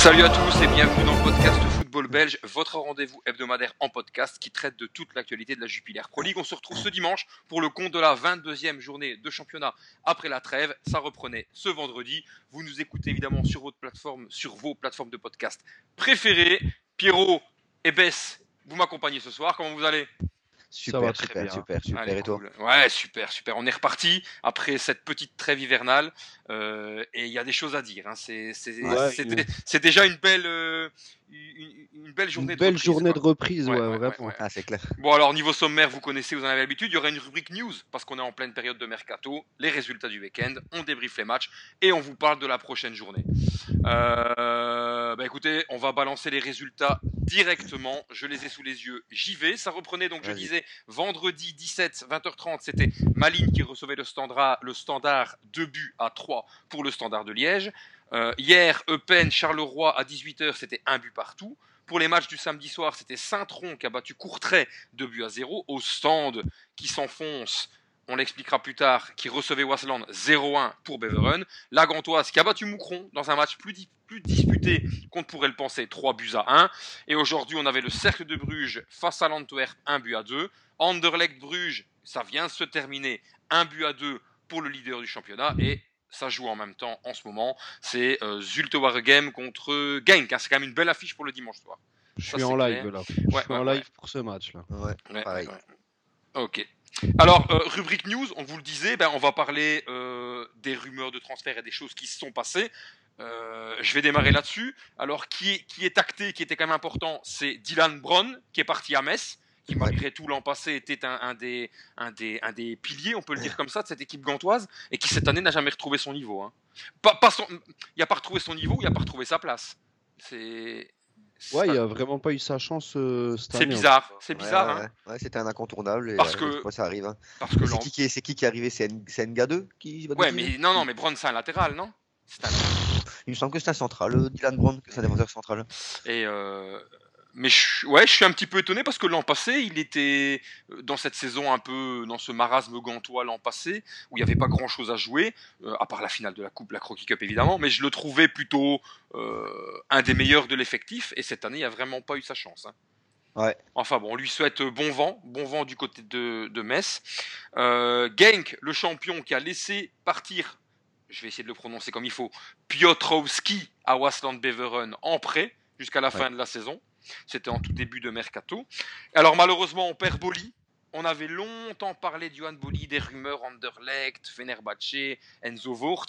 Salut à tous et bienvenue dans le podcast Football Belge, votre rendez-vous hebdomadaire en podcast qui traite de toute l'actualité de la Jupiler Pro League. On se retrouve ce dimanche pour le compte de la 22e journée de championnat après la trêve. Ça reprenait ce vendredi. Vous nous écoutez évidemment sur votre plateforme, sur vos plateformes de podcast préférées. Pierrot et Bess, vous m'accompagnez ce soir. Comment vous allez? Super, super, super, super. Allez, et toi? Ouais, super, super. On est reparti après cette petite trêve hivernale euh, et il y a des choses à dire. Hein. C'est Ouais, déjà une belle, euh, une, une belle journée Une de belle reprise, journée quoi. de reprise, Ouais, ouais, vraiment. ouais. Ah, c'est clair. Bon, alors, niveau sommaire, vous connaissez, vous en avez l'habitude. Il y aura une rubrique news parce qu'on est en pleine période de mercato, les résultats du week-end, on débriefe les matchs et on vous parle de la prochaine journée. Euh, bah écoutez, on va balancer les résultats directement. Je les ai sous les yeux. J'y vais. Ça reprenait donc, je disais, vendredi 17, 20h30, c'était Malines qui recevait le standard, le standard 2 buts à 3 pour le standard de Liège. Euh, hier, Eupen, Charleroi à 18h, c'était un but partout. Pour les matchs du samedi soir, c'était Saint-Tron qui a battu Courtrai 2 buts à 0. Au stand qui s'enfonce, on l'expliquera plus tard, qui recevait Wasland 0-1 pour Beveren. La Gantoise qui a battu Moucron dans un match plus, di- plus disputé qu'on ne pourrait le penser, 3 buts à 1. Et aujourd'hui, on avait le Cercle de Bruges face à l'Antwerp, 1 but à 2. Anderlecht Bruges, ça vient de se terminer, 1 but à 2 pour le leader du championnat. Et ça joue en même temps en ce moment. C'est euh, Zulte Waregem contre Genk. hein. C'est quand même une belle affiche pour le dimanche soir. Je Ça, suis en live clair. là. Ouais, je suis en ouais, live pour ce match là. Ouais. Ouais, Pareil. ouais, ouais. Ok. Alors, euh, rubrique news, on vous le disait, ben, on va parler euh, des rumeurs de transfert et des choses qui se sont passées. Euh, je vais démarrer là-dessus. Alors, qui est, qui est acté, qui était quand même important, c'est Dylan Brown, qui est parti à Metz, qui malgré tout l'an passé était un, un des, un, des, un des piliers, on peut le dire comme ça, de cette équipe gantoise, et qui cette année n'a jamais retrouvé son niveau. hein. Pas, pas son- il n'a pas retrouvé son niveau, il n'a pas retrouvé sa place. C'est. Ouais, il ça- a vraiment pas eu sa chance euh, cette C'est année. bizarre, c'est bizarre, ouais, hein, ouais. Ouais, c'était un incontournable. Et Parce euh, que- ça arrive. hein. parce que C'est qui, qui est, c'est qui qui est arrivé? C'est N- c'est NGA2 qui va Ouais, mais non, non, mais Brown, c'est un latéral, non? C'est un- Il me semble que c'est un central, euh, Dylan Brown, que c'est un défenseur central. Et euh, mais je, ouais, je suis un petit peu étonné parce que l'an passé, il était euh, dans cette saison un peu dans ce marasme gantois l'an passé où il n'y avait pas grand chose à jouer, euh, à part la finale de la Coupe, la Croquis Cup évidemment, mais je le trouvais plutôt euh, un des meilleurs de l'effectif et cette année, il n'a vraiment pas eu sa chance. hein. Ouais. Enfin bon, on lui souhaite bon vent, bon vent du côté de, de Metz. Euh, Genk, le champion qui a laissé partir, je vais essayer de le prononcer comme il faut, Piotrowski à Wasland Beveren en prêt jusqu'à la fin de la saison. C'était en tout début de mercato. Alors malheureusement, on perd Boli. On avait longtemps parlé du Johan Boli, des rumeurs Anderlecht, Fenerbahce, Enzo Voort.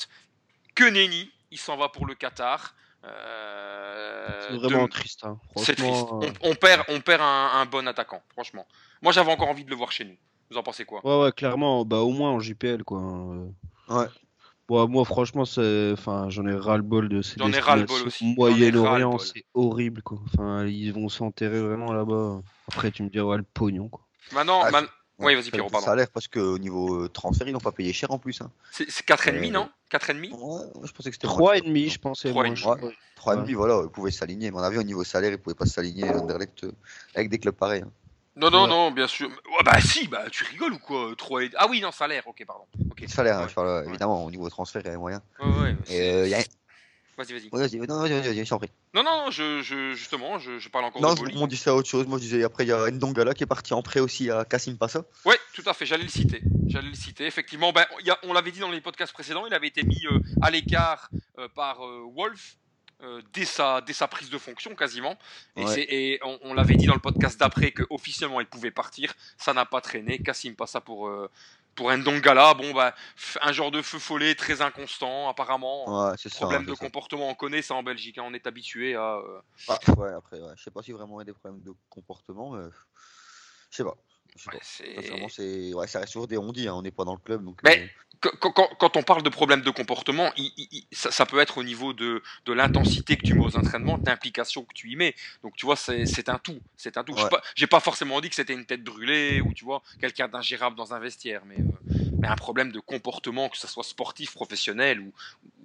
Que nenni, il s'en va pour le Qatar. Euh, C'est vraiment de- triste. hein. c'est triste. Franchement, euh, On, on perd, on perd un, un bon attaquant, franchement. Moi, j'avais encore envie de le voir chez nous. Vous en pensez quoi? Ouais, ouais, clairement, bah au moins en JPL quoi. euh. Ouais. Bon, moi franchement, c'est, enfin, j'en ai ras le bol de ces J'en ai ras-le-bol aussi. Moyen-Orient, ras-le-bol. c'est horrible quoi. Enfin, ils vont s'enterrer vraiment là-bas. Après, tu me diras ouais, le pognon quoi. Maintenant, Ah, man- Oui, vas-y, c'est Pierrot, pardon. salaire parce qu'au niveau euh, transfert, ils n'ont pas payé cher en plus. Hein. c'est c'est 4,5, Euh, non? 4,5 Ouais, ouais, je pensais que c'était Trois moins. et demi, je pensais. Trois moi, et je- demi. ouais. 3,5, voilà, ils pouvaient s'aligner. Mais on a vu au niveau salaire, ils pouvaient pas s'aligner euh, avec des clubs pareils. hein. Non, non, Ouais. non, bien sûr. Ouais, bah si, bah tu rigoles ou quoi 3 et... Ah oui, non, salaire, ok, pardon. Ok. Le salaire, hein, Ouais. je parle, euh, évidemment, au niveau transfert, il y a moyen. Ouais, euh, y a... Vas-y, vas-y. vas-y, non, vas-y, vas-y, vas-y, je t'en prie. Non, non, non, je, je- justement, je, je parle encore Non, de Boli. on disait autre chose. Moi, je disais, après, il y a Ndongala qui est parti en prêt aussi à Kassim Passa. Ouais, tout à fait, j'allais le citer. J'allais le citer. Effectivement, ben, y a- on l'avait dit dans les podcasts précédents, il avait été mis euh, à l'écart euh, par euh, Wolf euh, dès, sa, dès sa prise de fonction quasiment. Et, Ouais. c'est- et on, on l'avait dit dans le podcast d'après qu'officiellement il pouvait partir. Ça n'a pas traîné. Kassim passe ça pour, euh, pour Ndongala. Bon, bah, un genre de feu follet très inconstant apparemment. Ouais, c'est. Problème de ça. comportement, on connaît ça en Belgique, hein, on est habitué à. euh, Ah, ouais, après, ouais. je sais pas si vraiment il y a des problèmes de comportement, mais je sais pas. Ouais, c'est- ouais, ça reste toujours des on-dit, hein, on n'est pas dans le club. Donc, Mais- euh, quand, quand- quand on parle de problème de comportement, il- il- il- ça, ça peut être au niveau de, de l'intensité que tu mets aux entraînements, de l'implication que tu y mets. Donc tu vois, c'est un tout. C'est un tout. J'ai Ouais. pas- J'ai pas forcément dit que c'était une tête brûlée ou tu vois quelqu'un d'ingérable dans un vestiaire, mais, euh, mais un problème de comportement, que ce soit sportif, professionnel ou,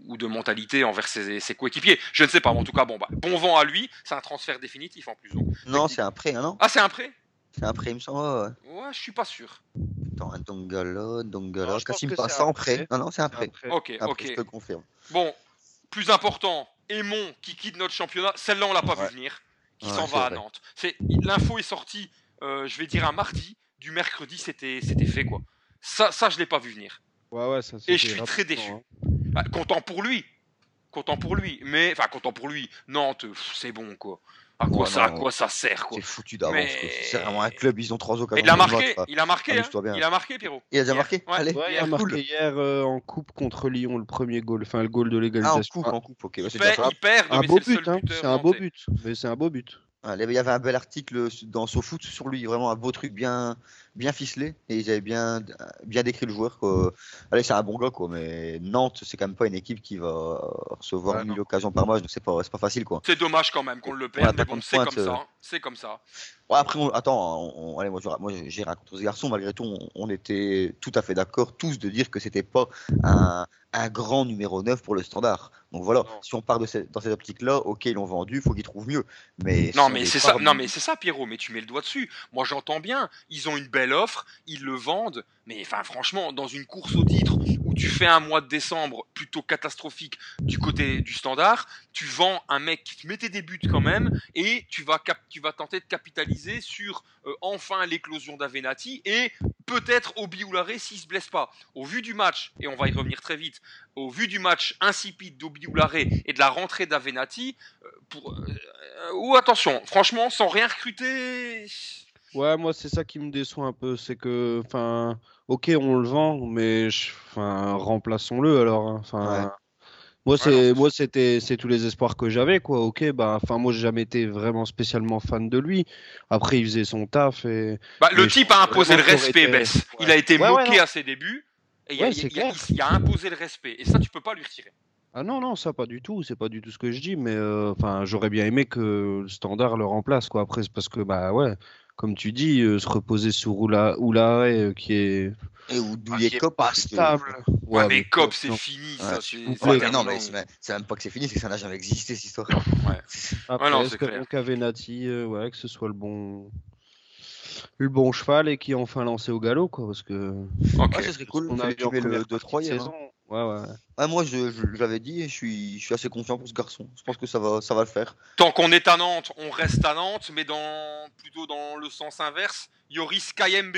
ou de mentalité envers ses, ses coéquipiers. Je ne sais pas. mais en tout cas, bon, bah, bon vent à lui. C'est un transfert définitif en plus. donc. Non, c'est un prêt, hein, non? Ah, c'est un prêt? C'est un prêt, il me semble. Ouais, ouais. Ouais, je suis pas sûr. Attends, un Dongala, Dongala, Non, je pense Kassim que c'est prêt. Non, non, c'est un prêt. Après, Ok, Un ok. prêt, je te confirme. Bon, plus important, Aimon qui quitte notre championnat, celle-là on l'a pas Ouais. vu venir, qui s'en va à. Nantes. C'est l'info est sortie, euh, je vais dire un mardi, du mercredi c'était c'était fait quoi. Ça ça je l'ai pas vu venir. Ouais, ouais, ça Et je suis très déçu. hein. Bah, content pour lui, content pour lui, mais enfin content pour lui. Nantes, c'est bon quoi. À quoi Ouais, ça, à non. quoi ça sert quoi C'est foutu d'avance. Mais-. C'est vraiment un club, ils ont trois occasions. Il a marqué, il a marqué, hein. Amuse-toi bien. il a marqué Pierrot. Il a déjà marqué Ouais. Allez. Ouais, il Hier, a marqué cool. hier euh, en coupe contre Lyon le premier goal, enfin le goal de Ah, en l'égalisation. coupe, en coupe, ok. bah, Il c'est il perd, un mais beau but, hein. c'est un beau but, mais c'est un beau but. Il y avait un bel article dans SoFoot sur lui, vraiment un beau truc bien, bien ficelé. Et ils avaient bien, bien décrit le joueur. Quoi. Allez, c'est un bon gars, quoi. Mais Nantes, c'est quand même pas une équipe qui va recevoir Ouais, 1000 occasions par match, donc c'est pas, c'est pas facile, quoi. C'est dommage quand même qu'on le perde, mais bon, contre c'est pointe, comme ça. euh. hein. C'est comme ça. Ouais, après, on- attends, on- on- allez, moi, j'ai rien contre ce garçon. Malgré tout, on, était tout à fait d'accord, tous, de dire que c'était pas un, un grand numéro 9 pour le standard. Donc voilà, Non. si on part de cette- dans cette optique-là, ok, ils l'ont vendu, faut qu'ils trouvent mieux. Mais Non si mais est c'est ça, non mais c'est ça Pierrot, mais tu mets le doigt dessus. Moi j'entends bien, ils ont une belle offre, ils le vendent, mais enfin franchement dans une course au titre tu fais un mois de décembre plutôt catastrophique du côté du standard, tu vends un mec qui mettait des buts quand même et tu vas cap- tu vas tenter de capitaliser sur euh, enfin l'éclosion d'Avenati et peut-être Obi Oulare s'il se blesse pas. Au vu du match et on va y revenir très vite, au vu du match insipide d'Obi Oulare et de la rentrée d'Avenati, euh, pour euh, ou attention, franchement, sans rien recruter. Ouais, moi c'est ça qui me déçoit un peu, c'est que, enfin, ok, on le vend, mais remplaçons-le alors. hein. Enfin, Ouais. moi c'est, moi c'était, c'est tous les espoirs que j'avais, quoi. Ok, bah, enfin, moi j'ai jamais été vraiment spécialement fan de lui. Après, il faisait son taf et. Bah, le type a imposé le respect, été- Bess. Il a été Ouais, moqué à ses débuts. Et il, a, il a imposé le respect. Et ça, tu peux pas lui retirer. Ah non, non, ça pas du tout, c'est pas du tout ce que je dis, mais euh, enfin, j'aurais bien aimé que le standard le remplace, quoi. Après, c'est parce que, bah ouais, comme tu dis, euh, se reposer sur Oula, Oulare, euh, qui est Et où Ah, douiller qui est Cop, pas parce que- stable. Ouais, mais Cop, Cop, c'est fini. Ouais, ça, c'est- non, mais c'est même pas que c'est fini, c'est que ça n'a jamais existé cette histoire. Après, non, est-ce c'est que clair. euh, ouais, que ce soit le bon, le bon cheval et qui est enfin lancé au galop, quoi, parce que Ok. Ouais, ça serait cool. on a tuer le première 2-3 partie de hier. hein. saison. Ouais, ouais. Ah, moi, je, je, l'avais dit je suis, je suis assez confiant pour ce garçon. Je pense que ça va, ça va le faire. Tant qu'on est à Nantes, on reste à Nantes, mais dans plutôt dans le sens inverse. Yoris Kayembe.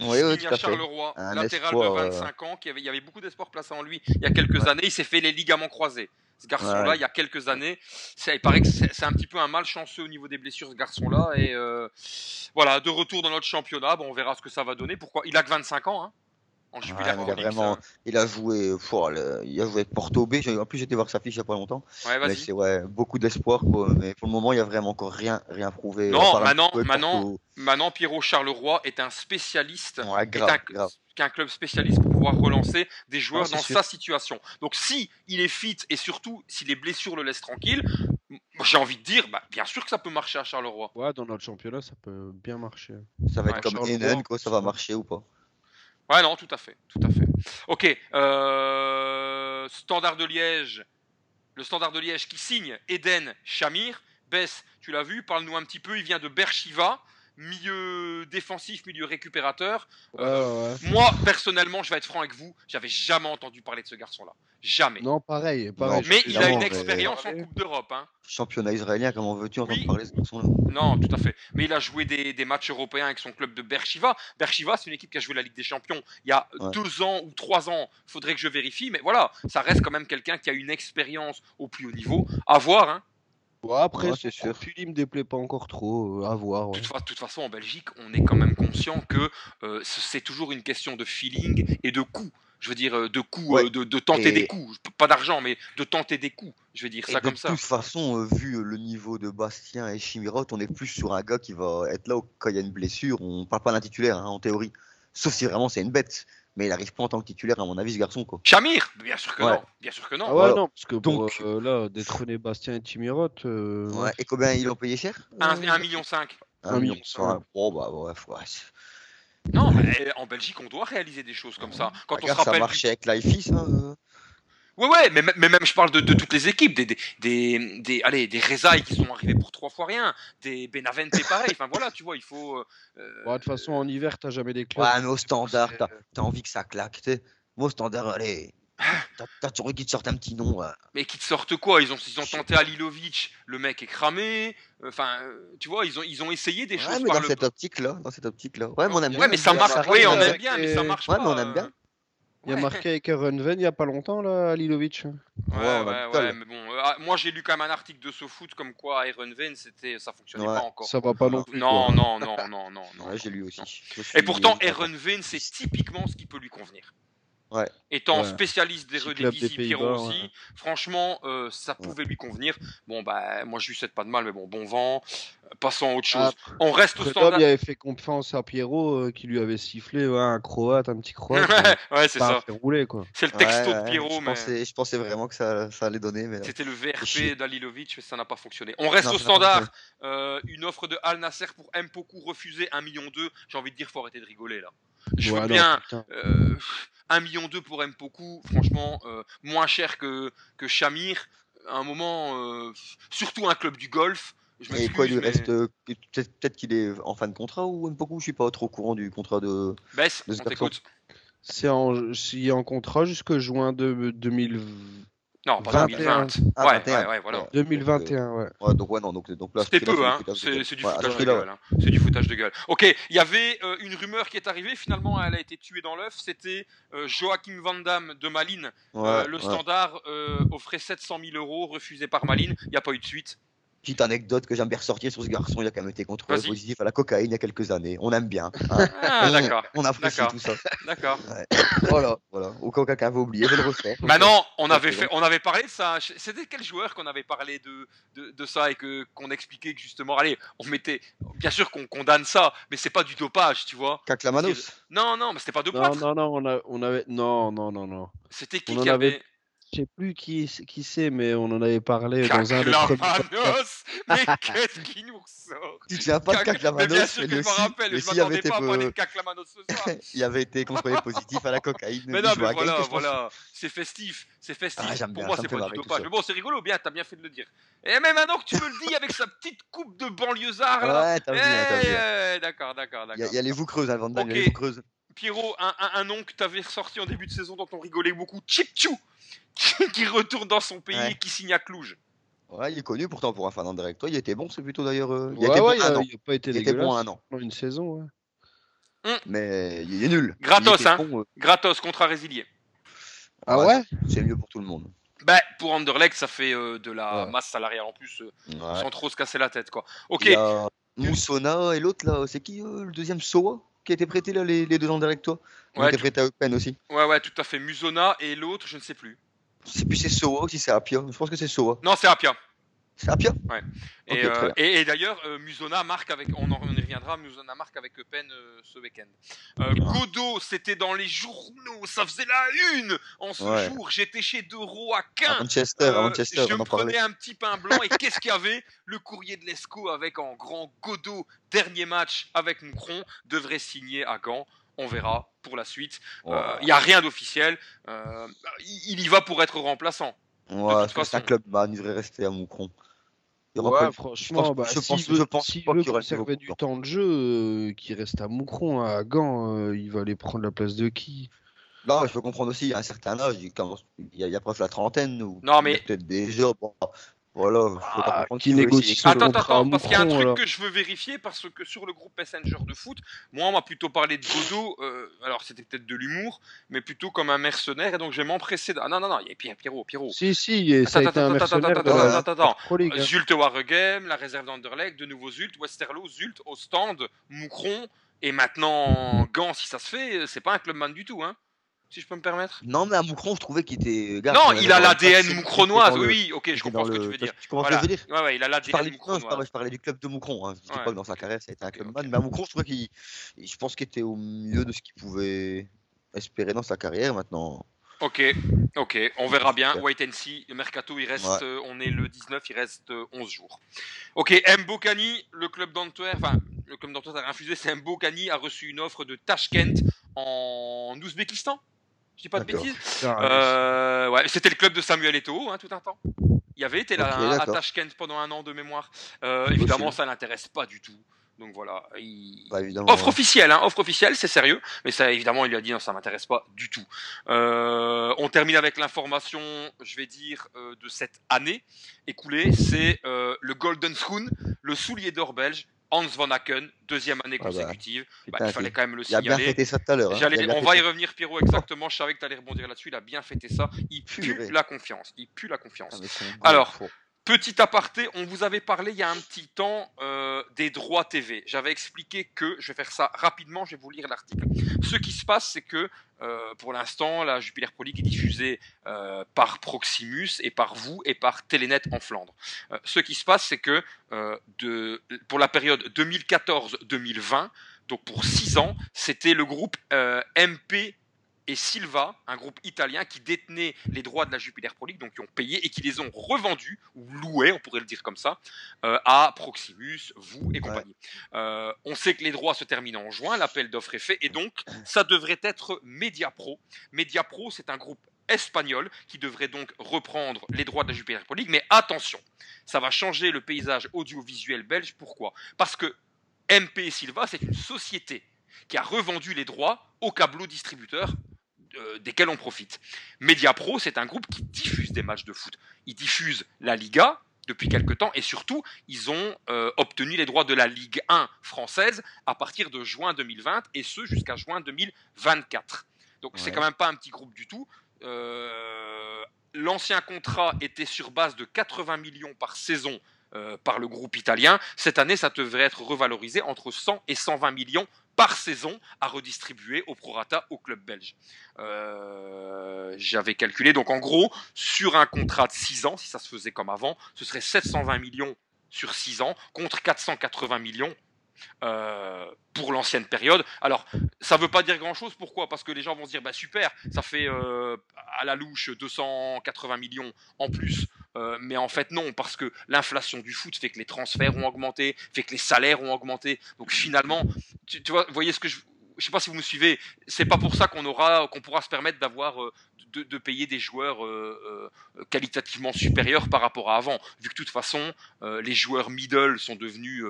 Oui, oui, tout à. Charleroi, Un latéral espoir, de euh, 25 ans, qui avait, il y avait beaucoup d'espoir placé en lui il y a quelques Ouais. années. Il s'est fait les ligaments croisés. Ce garçon-là, Ouais. il y a quelques années, il paraît que c'est c'est un petit peu un malchanceux au niveau des blessures, ce garçon-là. Et euh, voilà, de retour dans notre championnat, bon, on verra ce que ça va donner. Pourquoi? Il a que 25 ans, hein, en Ouais, jubilaire mais il a Horlicks, vraiment, hein. il a joué, le- il a joué avec Porto B. En plus, j'étais voir sa fiche il y a pas longtemps. Ouais, Mais c'est ouais, beaucoup d'espoir. Mais pour le moment, il y a vraiment encore rien, rien prouvé. Non, maintenant- maintenant. Maintenant, Pierrot Charleroi est un spécialiste Ouais, est grave, un, grave. qu'un club spécialiste pour pouvoir relancer des joueurs dans sûr. sa situation. Donc si il est fit et surtout si les blessures le laissent tranquille, j'ai envie de dire, bah, bien sûr que ça peut marcher à Charleroi. Ouais, dans notre championnat, ça peut bien marcher. Ça va Ouais, être comme Enen, quoi. Ça va marcher ou pas. Ouais, non, tout à fait, tout à fait. Ok, euh, Standard de Liège, le Standard de Liège qui signe Eden Chamir. Bess, tu l'as vu, parle-nous un petit peu. Il vient de Berchiva, milieu défensif, milieu récupérateur. Ouais, Euh, ouais. Moi, personnellement, je vais être franc avec vous, j'avais jamais entendu parler de ce garçon-là. Jamais. Non, pareil, pareil. Non, Mais il a une mais- expérience en Coupe d'Europe. Hein. Championnat israélien, comment veux-tu entendre Oui. parler de ce garçon-là? Non, tout à fait. Mais il a joué des, des matchs européens avec son club de Berchiva. Berchiva, c'est une équipe qui a joué la Ligue des Champions il y a Ouais. deux ans ou trois ans. faudrait que je vérifie. Mais voilà, ça reste quand même quelqu'un qui a une expérience au plus haut niveau. À voir. Hein. Ouais, après, Ouais, c'est sûr. me déplaît pas encore trop. euh, à voir. De ouais. toute, fa- de toute façon, en Belgique, on est quand même conscient que euh, c'est toujours une question de feeling et de coût. Je veux dire, euh, de coût, euh, de, de tenter Et- des coups. Pas d'argent, mais de tenter des coups. Je vais dire Et ça de comme ça. toute façon, euh, vu le niveau de Bastien et Chimirot, on est plus sur un gars qui va être là quand il y a une blessure. On parle pas d'un titulaire, hein, en théorie. Sauf si vraiment c'est une bête. Mais il arrive pas en tant que titulaire, à mon avis, ce garçon. Quoi. Chamir Bien sûr que Ouais. non. Bien sûr que non. Ah ouais, Voilà. non, parce que pour Donc- euh, là, détrôner Bastien et Timirot. euh, Ouais. Et combien ils l'ont payé cher? Un 1,5 million. cinq. Un million, Ouais. Bon, bah, bref, ouais. Non, mais en Belgique, on doit réaliser des choses comme ça. Quand on se Regarde, ça rappelle. marchait avec l'IFIS. Hein, euh. Ouais, ouais, mais, mais même je parle de, de toutes les équipes, des, des, des, des- allez, des Rezaï qui sont arrivés pour trois fois rien, des Benavente pareil. Enfin voilà, tu vois, il faut. euh, ouais, de toute façon, en hiver, t'as jamais des clubs. Ouais, mais au standard, c'est- t'as t'as envie que ça claque. t'sais. Moi, au standard, allez, T'as- T'as toujours qu'ils te sortent un petit nom. ouais. Mais qui te sortent quoi? Ils ont, ils ont tenté Alilovic, le mec est cramé. Enfin, euh, tu vois, ils ont, ils ont essayé des Ouais, choses mais par dans le. cette optique-là, dans cette optique-là. Ouais, mais on aime bien. Ouais, mais ça marche. Oui, on aime euh, bien, mais ça marche Ouais, pas. mais on aime euh, bien. Il y a ouais. marqué avec Erenven il y a pas longtemps, là, Lilovic. Ouais, Ouais, ouais, ouais, mais bon, euh, ah, moi j'ai lu quand même un article de SoFoot comme quoi Iron Vein, c'était, ça fonctionnait Ouais. pas encore. Ça va pas non plus. Non, non, non, non, non, non. Ouais, j'ai lu aussi. non. Et pourtant, Aaron Vein, c'est typiquement ce qui peut lui convenir. Ouais. Étant Ouais. spécialiste des redévisits, Pierrot aussi, ouais. franchement, euh, ça pouvait lui convenir. Bon, bah, moi je lui souhaite pas de mal, mais bon, bon vent. Euh, Passons à autre chose. Ah, On reste au standard. Il avait fait confiance à Pierrot euh, qui lui avait sifflé ouais, un croate, un petit croate. ouais, c'est ça rouler quoi. C'est le ouais, texto de ouais, Pierrot, je mais pensais, je pensais vraiment que ça, ça allait donner. Mais... c'était le. VRP d'Alilovic, mais ça n'a pas fonctionné. On reste Non, au standard. Euh, une offre de Al Nasser pour Mpoku refusée, 1 million 2. J'ai envie de dire, faut arrêter de rigoler là. Je veux bien, euh, 1 million 2 pour Mpoku, franchement, euh, moins cher que, que Shamir. À un moment, euh, surtout un club du golf. Je Et quoi, il lui reste. euh, Peut-être qu'il est en fin de contrat ou beaucoup Je suis pas trop au courant du contrat de. Bess, de on t'écoute. C'est en, est en contrat jusque juin de 2000 Non, pas 21. 2020. Ah, ouais, 21. ouais, ouais, voilà. Ouais. 2021, ouais. Ouais, donc ouais, non, donc, donc là, C'était peu, hein. C'est du foutage de gueule. hein. C'est du foutage de gueule. Ok, il y avait euh, une rumeur qui est arrivée. Finalement, elle a été tuée dans l'œuf. C'était euh, Joachim Van Damme de Malines. ouais. Euh, le ouais. standard euh, offrait 700 000 euros, refusé par Malines. Il n'y a pas eu de suite. Petite anecdote que j'aime bien ressortir sur ce garçon, il a quand même été contrôlé positif à la cocaïne il y a quelques années. On aime bien. hein. Ah, on, d'accord. on apprécie tout ça. D'accord. Voilà, voilà. Au cas où quelqu'un veut oublier, je le refais. Maintenant, on Ok, avait, fait, on avait parlé de ça. C'était quel joueur qu'on avait parlé de, de, de ça et que qu'on expliquait que justement, allez, on mettait. Bien sûr qu'on condamne ça, mais c'est pas du dopage, tu vois. Caclamanos. Non, non, mais c'était pas de Non, non, non, on, a, on avait. Non, non, non, non. C'était qui On qui avait avait. Je sais plus qui, qui c'est, mais on en avait parlé dans un des. Caclamanos Mais qu'est-ce qui nous ressort? Tu souviens pas de Cac- Mais bien Caclamanos sûr que je me rappelle, je avait m'attendais pas à parler de Caclamanos ce soir. il avait été contrôlé positif à la cocaïne. Mais non, mais voilà, voilà, c'est festif, c'est festif. Ah, Pour bien, moi, c'est pas du dopage. Mais bon, c'est rigolo, bien, t'as bien fait de le dire. Et même maintenant que tu me le dis avec sa petite coupe de banlieusard là. Ouais, t'as vu, t'as Eh, vu. D'accord, d'accord, d'accord. il y a les vous creuses, hein, Van Damme, il y a les vous creuses. Pierrot, un, un, un nom que t'avais ressorti en début de saison dont on rigolait beaucoup, Chipchou, qui, qui retourne dans son pays Ouais. et qui signe à Cluj. Ouais, il est connu pourtant pour un fan avec toi. Il était bon, c'est plutôt d'ailleurs. euh, Il Ouais, était bon ouais, il un a, an. il a pas été Il était bon un an. Une saison, ouais. Mais il est nul. Gratos, hein. bon, euh, Gratos, contrat résilié. Ah Ouais, ouais? C'est mieux pour tout le monde. Ben, pour Anderlecht, ça fait euh, de la Ouais. masse salariale en plus, euh, Ouais. sans trop se casser la tête, quoi. Ok, Il y a Moussona et l'autre là, c'est qui euh, le deuxième Soa? Qui a été prêté là les, les deux ans avec toi? Ouais, a été prêté à Eupen aussi. ouais, ouais, tout à fait. Musona et l'autre, je ne sais plus. Je sais plus si c'est Soa ou si c'est Apia. Je pense que c'est Soa. Non, c'est Apia. C'est Apia Et, euh, bien. et, et d'ailleurs, euh, Musona marque avec, on, en, on y reviendra, Musona marque avec Eupen euh, ce week-end. Euh, Godot, c'était dans les journaux, ça faisait la une en ce Ouais. jour. J'étais chez Deuro à À Quin. Manchester, à Euh, Manchester, je on me en parlait. prenais un petit pain blanc et qu'est-ce qu'il y avait? Le courrier de l'ESCO avec en grand Godot, dernier match avec Moucron, devrait signer à Gand. On verra pour la suite. Il Ouais. n'y a rien d'officiel. Euh, il y va pour être remplaçant. Ouais, c'est un club man, il devrait rester à Moucron. Il Ouais, franchement, je pense- bah, je pense- veut, je pense s'il pas veut qu'il y aura conserver beaucoup du de temps de jeu, euh, qu'il reste à Moucron, à Gand, euh, il va aller prendre la place de qui? Non, je peux comprendre aussi, à un certain âge, il, commence, il, y a, il y a presque la trentaine. Ou Non, mais- il y a Peut-être déjà. Bon, voilà, peux pas Ah, comprendre qui négocie Attends, attends, parce qu'il y a un truc alors. que je veux vérifier, parce que sur le groupe Messenger de foot, moi, on m'a plutôt parlé de Godot, euh, alors c'était peut-être de l'humour, mais plutôt comme un mercenaire, et donc je vais m'empresser. Ah non, non, non, il y a Pierre, Pierrot, Pierrot. Si, si, ça a été un mercenaire attends, de attends, attends, attends. Pro League, hein. Zulte Waregem, la réserve d'Anderlecht, de nouveau Zult, Westerlo, Zult, Ostende, Moucron, et maintenant Gand, si ça se fait, c'est pas un clubman du tout, hein, si je peux me permettre. Non, mais à Moucron, je trouvais qu'il était. gars, non, il a l'ADN moucronoise, oui, ok, je comprends ce que tu veux dire. Tu comprends Voilà. ce que je veux dire Ouais, ouais, il a l'ADN parlais, non, je, moucronoise. parlais, je parlais du club de Moucron. Hein. Je dis Ouais. pas que dans sa carrière, ça a été un club ok. man. Mais à Moucron, je trouvais qu'il. Je pense qu'il était au milieu de ce qu'il pouvait espérer dans sa carrière maintenant. Ok, ok, on verra bien. Wait and see. Le mercato, il reste, Ouais. euh, on est le 19, il reste euh, 11 jours. Ok, Mbokani, le club d'Antwerp, enfin, le club d'Antwerp a refusé, c'est Mbokani a reçu une offre de Tashkent en Ouzbékistan. Je dis pas de bêtises. Euh, ouais, c'était le club de Samuel Eto'o, hein, tout un temps. Il avait été là hein, à d'accord. Tashkent pendant un an de mémoire. Euh, évidemment, Possible. ça l'intéresse pas du tout. Donc voilà. il- Bah, évidemment. Offre officielle, hein, offre officielle, c'est sérieux. Mais ça, évidemment, il lui a dit non, ça m'intéresse pas du tout. Euh, on termine avec l'information, je vais dire, euh, de cette année écoulée. C'est euh, le Golden Schoen, le soulier d'or belge, Hans van Aken, deuxième année Ah bah, consécutive. Bah, il fallait quand même le Il a bien signaler. fêté ça tout à l'heure. hein. On va y revenir, Pierrot, exactement. Je savais que tu allais rebondir là-dessus. Il a bien fêté ça. Il pue Purée. la confiance. Il pue la confiance. Ah, Alors, faux. Petit aparté, on vous avait parlé il y a un petit temps euh, des droits TV. J'avais expliqué que, je vais faire ça rapidement, je vais vous lire l'article. Ce qui se passe, c'est que euh, pour l'instant, la Jupiler Pro League est diffusée euh, par Proximus et par vous et par Telenet en Flandre. Euh, ce qui se passe, c'est que pour la période 2014-2020, donc pour 6 ans, c'était le groupe MP et Silva, un groupe italien qui détenait les droits de la Jupiler Pro League, donc qui ont payé et qui les ont revendus, ou loués, on pourrait le dire comme ça, euh, à Proximus, vous et compagnie. Euh, on sait que les droits se terminent en juin, l'appel d'offres est fait, et donc ça devrait être Mediapro. Mediapro, c'est un groupe espagnol qui devrait donc reprendre les droits de la Jupiler Pro League, mais attention, ça va changer le paysage audiovisuel belge. Pourquoi? Parce que MP Silva, c'est une société qui a revendu les droits aux câbleaux distributeurs euh, desquels on profite. Mediapro, c'est un groupe qui diffuse des matchs de foot. Ils diffusent la Liga depuis quelque temps et surtout, ils ont euh, obtenu les droits de la Ligue 1 française à partir de juin 2020 et ce jusqu'à juin 2024. Donc c'est Ouais. quand même pas un petit groupe du tout. Euh, L'ancien contrat était sur base de 80 millions par saison par le groupe italien. Cette année, ça devrait être revalorisé entre 100 et 120 millions par saison à redistribuer au prorata au club belge. Euh, J'avais calculé, donc en gros, sur un contrat de 6 ans, si ça se faisait comme avant, ce serait 720 millions sur 6 ans contre 480 millions euh, pour l'ancienne période. Alors, ça ne veut pas dire grand-chose. Pourquoi? Parce que les gens vont se dire, bah super, ça fait euh, à la louche 280 millions en plus. Euh, mais en fait, non, parce que l'inflation du foot fait que les transferts ont augmenté, fait que les salaires ont augmenté. Donc finalement, tu, vois, voyez ce que je... Je sais pas si vous me suivez. C'est pas pour ça qu'on aura, qu'on pourra se permettre d'avoir, euh, de, de payer des joueurs euh, euh, qualitativement supérieurs par rapport à avant. Vu que de toute façon, les joueurs middle sont devenus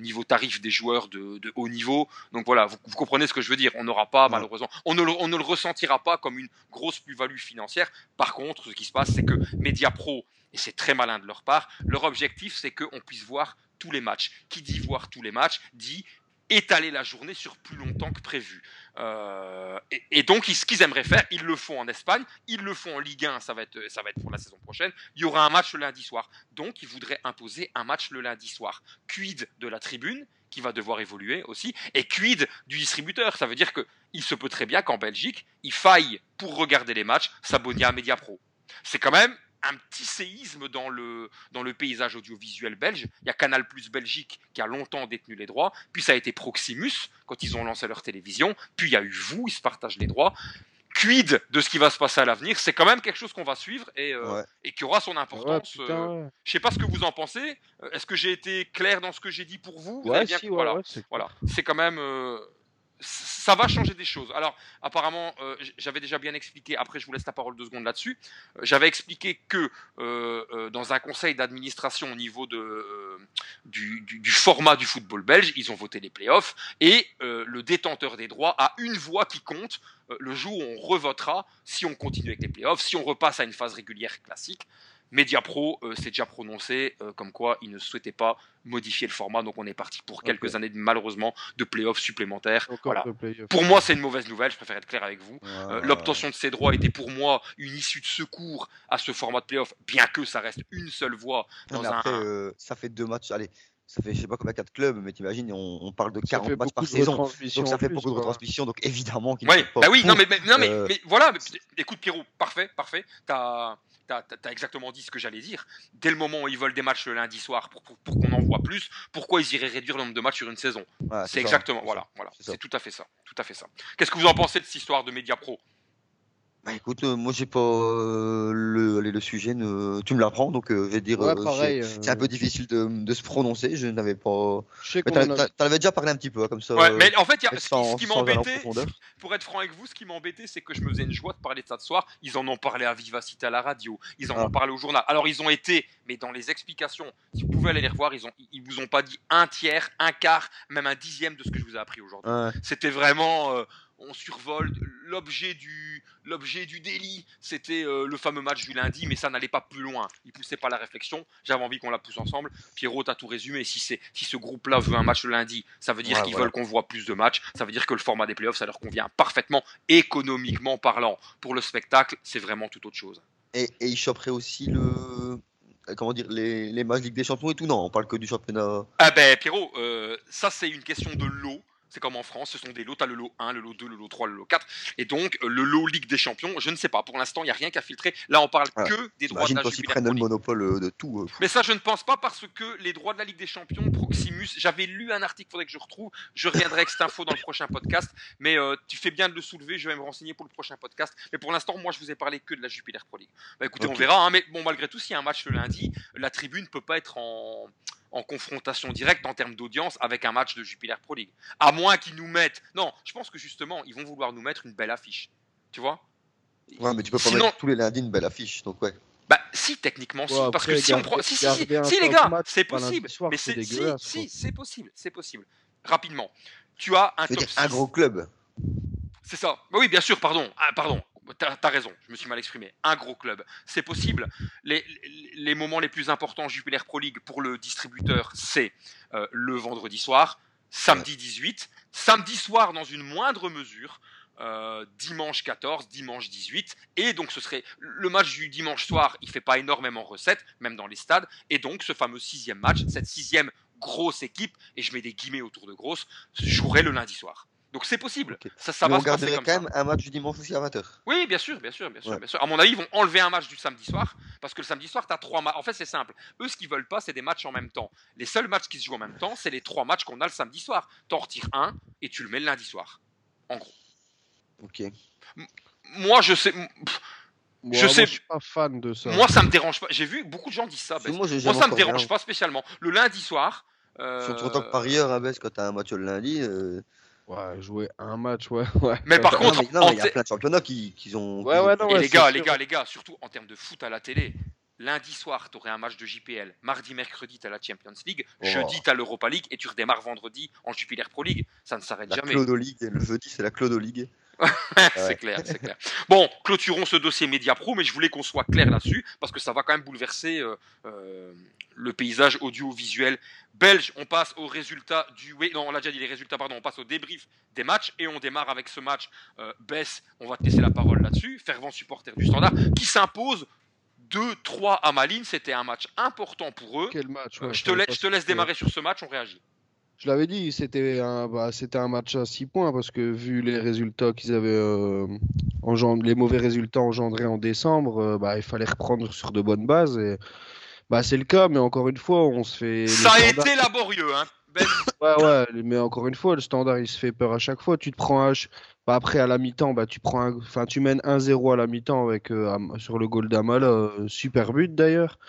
niveau tarif des joueurs de, de haut niveau. Donc voilà, vous, vous comprenez ce que je veux dire. On n'aura pas, malheureusement, on ne, le- on ne le ressentira pas comme une grosse plus-value financière. Par contre, ce qui se passe, c'est que Mediapro, et c'est très malin de leur part, leur objectif, c'est qu'on puisse voir tous les matchs. Qui dit voir tous les matchs dit étaler la journée sur plus longtemps que prévu. Euh, et, donc, ce qu'ils aimeraient faire, ils le font en Espagne, ils le font en Ligue 1, ça va, être, ça va être pour la saison prochaine. Il y aura un match le lundi soir. Donc, ils voudraient imposer un match le lundi soir. Quid de la tribune qui va devoir évoluer aussi, et quid du distributeur? Ça veut dire que il se peut très bien qu'en Belgique, il faille, pour regarder les matchs, s'abonner à Mediapro. C'est quand même un petit séisme dans le, dans le paysage audiovisuel belge. Il y a Canal Plus Belgique qui a longtemps détenu les droits, puis ça a été Proximus quand ils ont lancé leur télévision, puis il y a eu vous, ils se partagent les droits. Quid de ce qui va se passer à l'avenir? C'est quand même quelque chose qu'on va suivre et, euh, Ouais. et qui aura son importance. euh, ouais. je sais pas ce que vous en pensez. Euh, Est-ce que j'ai été clair dans ce que j'ai dit pour vous? Vous Ouais, bien- si, ouais, voilà. c'est Voilà, quand même. euh, ça va changer des choses. Alors, apparemment, euh, j'avais déjà bien expliqué, après je vous laisse la parole deux secondes là-dessus, Euh, j'avais expliqué que euh, dans un conseil d'administration au niveau du, du- format du football belge, ils ont voté les playoffs, et le détenteur des droits a une voix qui compte le jour où on revotera si on continue avec les playoffs, si on repasse à une phase régulière classique. Mediapro euh, s'est déjà prononcé euh, comme quoi il ne souhaitait pas modifier le format, donc on est parti pour quelques années malheureusement de playoffs supplémentaires. Voilà. de. Pour moi, c'est une mauvaise nouvelle, je préfère être clair avec vous. Euh. L'obtention de ces droits était pour moi une issue de secours à ce format de playoff, bien que ça reste une seule voix dans après, un. euh, ça fait deux matchs. Allez, ça fait je sais pas combien quatre clubs, mais t'imagines, on, on parle de Ça 40 fait matchs par saison. Donc ça fait plus, beaucoup de retransmissions, donc évidemment qu'il Oui, bah oui, non mais, mais- non, mais, euh, mais voilà, mais, écoute Pierrot, parfait, parfait, t'as as, exactement dit ce que j'allais dire. Dès le moment où ils veulent des matchs le lundi soir pour, pour, pour qu'on en voit plus, pourquoi ils iraient réduire le nombre de matchs sur une saison? C'est exactement, voilà, voilà, c'est tout à fait ça, tout à fait ça. Qu'est-ce que vous en pensez de cette histoire de Media Pro? Bah écoute, euh, moi j'ai pas euh, le, allez, le sujet, ne... tu me l'apprends, donc euh, je vais dire, Ouais, euh, c'est- pareil. c'est un peu difficile de, de se prononcer, je n'avais pas... Je sais Mais qu'on t'en a- avais déjà parlé un petit peu, hein, comme ça, Ouais, euh, mais en fait, y a- ce qui, sans, ce m'embêtait, pour être franc avec vous, ce qui m'embêtait, c'est que je me faisais une joie de parler de ça ce soir. Ils en ont parlé à Vivacité à la radio, ils en Ah. ont parlé au journal. Alors, ils ont été, mais dans les explications, si vous pouvez aller les revoir, ils, ont, ils vous ont pas dit un tiers, un quart, même un dixième de ce que je vous ai appris aujourd'hui. Ouais. C'était vraiment, euh, on survole l'objet du, l'objet du délit. C'était euh, le fameux match du lundi, mais ça n'allait pas plus loin. Ils poussaient pas la réflexion. J'avais envie qu'on la pousse ensemble. Pierrot, t'as tout résumé. Si c'est, si ce groupe-là veut un match le lundi, ça veut dire Ouais, qu'ils voilà. veulent qu'on voit plus de matchs. Ça veut dire que le format des playoffs, ça leur convient parfaitement, économiquement parlant. Pour le spectacle, c'est vraiment tout autre chose. Et, et il choperait aussi le... Comment dire, les, les matchs Ligue des Champions et tout, non, on parle que du championnat... Ah ben Pierrot, euh, ça c'est une question de lot. C'est comme en France, ce sont des lots, tu as le lot 1, le lot 2, le lot 3, le lot 4. Et donc, euh, le lot Ligue des Champions, je ne sais pas. Pour l'instant, il n'y a rien qu'à filtrer. Là, on parle que des droits de la Jupiler prennent le monopole euh, de tout. euh. Mais ça, je ne pense pas parce que les droits de la Ligue des Champions, Proximus, j'avais lu un article, il faudrait que je retrouve. Je reviendrai avec cette info dans le prochain podcast. Mais euh, tu fais bien de le soulever, je vais me renseigner pour le prochain podcast. Mais pour l'instant, moi, je vous ai parlé que de la Jupiler Pro League. Bah écoutez, on verra. hein, mais bon, malgré tout, s'il y a un match le lundi, la tribune ne peut pas être en, en confrontation directe en termes d'audience avec un match de Jupiler Pro League. À moins qu'ils nous mettent. Non, je pense que justement, ils vont vouloir nous mettre une belle affiche. Tu vois? Ouais, mais tu peux pas Sinon- mettre tous les lundis une belle affiche, donc ouais. Bah si techniquement si Ouais, parce que si on prend si si si, les gars c'est possible soir, mais c'est si si c'est possible c'est possible rapidement tu as un top un 6. gros club. c'est ça Bah oui bien sûr pardon ah, pardon T'as as raison, je me suis mal exprimé. Un gros club, c'est possible. Les moments les plus importants Jupiler Pro League pour le distributeur, c'est euh, le vendredi soir, samedi 18, samedi soir dans une moindre mesure, euh, dimanche 14, dimanche 18, et donc ce serait le match du dimanche soir, il fait pas énormément recette, même dans les stades, et donc ce fameux sixième match, cette sixième grosse équipe, et je mets des guillemets autour de grosse, jouerait le lundi soir. Donc c'est possible, Ok. ça, ça Mais va on se quand ça. même un match du dimanche aussi à 20h. Oui, bien sûr, bien sûr, bien sûr, Ouais. bien sûr. À mon avis, ils vont enlever un match du samedi soir parce que le samedi soir, tu as trois matchs. En fait, c'est simple. Eux, ce qu'ils veulent pas, c'est des matchs en même temps. Les seuls matchs qui se jouent en même temps, c'est les trois matchs qu'on a le samedi soir. T'en retires un et tu le mets le lundi soir. En gros. Ok. Moi, je sais. pff, Moi, Je moi, sais- suis pas fan de ça. Moi, ça me dérange pas. J'ai vu beaucoup de gens disent ça. Bess. moi, Moi, ça me dérange rien. pas spécialement. Le lundi soir. euh, Surtout en tant que parieur à baisse quand t'as un match le lundi. euh, Ouais, jouer un match, ouais. ouais. Mais par non, contre, mais- non, en mais il y a plein de championnats qui, qui ont. Ouais, qui- ouais, non, Et ouais, les gars, sûr. les gars, les gars, surtout en termes de foot à la télé. Lundi soir, tu aurais un match de JPL. Mardi, mercredi, tu as la Champions League. Oh. Jeudi, tu as l'Europa League. Et tu redémarres vendredi en Jupiler Pro League. Ça ne s'arrête La jamais. Clodo League. Le jeudi, c'est la Clodo League. C'est Ouais. clair, c'est clair. Bon, clôturons ce dossier Média Pro, mais je voulais qu'on soit clair là-dessus, parce que ça va quand même bouleverser euh, euh, le paysage audiovisuel belge. On passe aux résultats du... Oui, non, on l'a déjà dit, les résultats, pardon, on passe au débrief des matchs, et on démarre avec ce match. Euh, Bess, on va te laisser la parole là-dessus, fervent supporter du Standard, qui s'impose 2-3 à Malines. C'était un match important pour eux. Quel match, Euh, ouais, je, te je te laisse que- démarrer sur ce match, on réagit. Je l'avais dit, c'était un, bah, c'était un match à 6 points parce que vu les résultats qu'ils avaient, euh, les mauvais résultats engendrés en décembre, euh, bah, il fallait reprendre sur de bonnes bases. Et, bah, c'est le cas, mais encore une fois, on se fait. Ça a standard- été laborieux, hein. Bess, Ouais, ouais, mais encore une fois, le standard il se fait peur à chaque fois. Tu te prends un. Bah, après, à la mi-temps, bah, tu prends un- enfin, tu mènes 1-0 à la mi-temps avec, euh, sur le goal d'Amala, euh, super but d'ailleurs.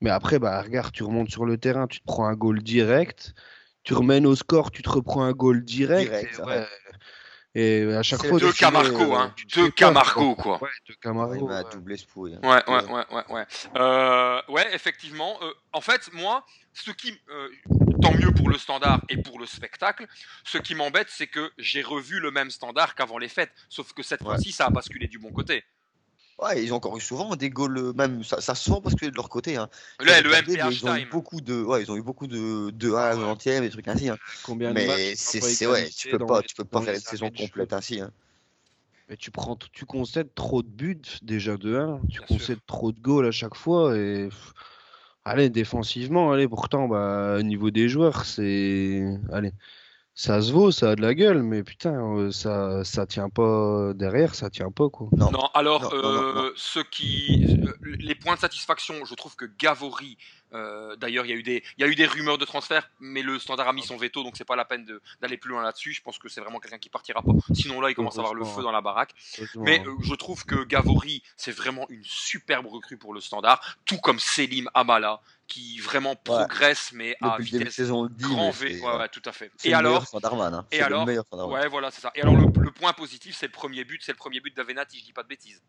Mais après, bah, regarde, tu remontes sur le terrain, tu te prends un goal direct. Tu remènes au score, tu te reprends un goal direct. Direct, et, ça, ouais. Et à chaque fois, deux tu te mets, Camargo, euh, hein. tu te Deux Camargo, quoi. Ouais, deux Ouais, Camargo. mais un ouais. double espouille. hein. Ouais, ouais, ouais, ouais, ouais. Euh, ouais, effectivement. euh, en fait, moi, ce qui, euh, tant mieux pour le standard et pour le spectacle, ce qui m'embête, c'est que j'ai revu le même standard qu'avant les fêtes. Sauf que cette Ouais. fois-ci, ça a basculé du bon côté. Ouais, ils ont encore eu souvent des goals, euh, même ça, ça se sent parce que de leur côté. Hein. Le, Sur le MPH ils ont eu time. beaucoup de, ouais, ils ont eu beaucoup de, de 1 à la 90e, des trucs ainsi. Hein. Combien de matchs Mais c'est, ouais, tu peux dans pas, les- tu peux pas faire une saison complète ainsi. Hein. Mais tu prends, tu concèdes trop de buts déjà de 1, tu Bien concèdes trop de goals à chaque fois et allez défensivement, allez pourtant bah au niveau des joueurs c'est allez ça se vaut, ça a de la gueule mais putain euh, ça ça tient pas derrière, ça tient pas quoi. Non, alors, Non, non, non, euh, ce qui, euh, les points de satisfaction, je trouve que Gavory Euh, D'ailleurs, il y a eu des, il y a eu des rumeurs de transfert, mais le Standard a mis son veto, donc c'est pas la peine d'aller plus loin là-dessus. Je pense que c'est vraiment quelqu'un qui partira pas. Sinon là, il commence à avoir le feu dans la baraque. Mais euh, je trouve que Gavori, c'est vraiment une superbe recrue pour le Standard, tout comme Selim Amala, qui vraiment progresse, mais à Depuis vitesse saison, dit. grand V. c'est- Ouais, ouais, tout à fait. Et le alors, hein. et alors ouais, voilà, c'est ça. Et alors, le, le point positif, c'est le premier but, c'est le premier but d'Avenatti, je dis pas de bêtises.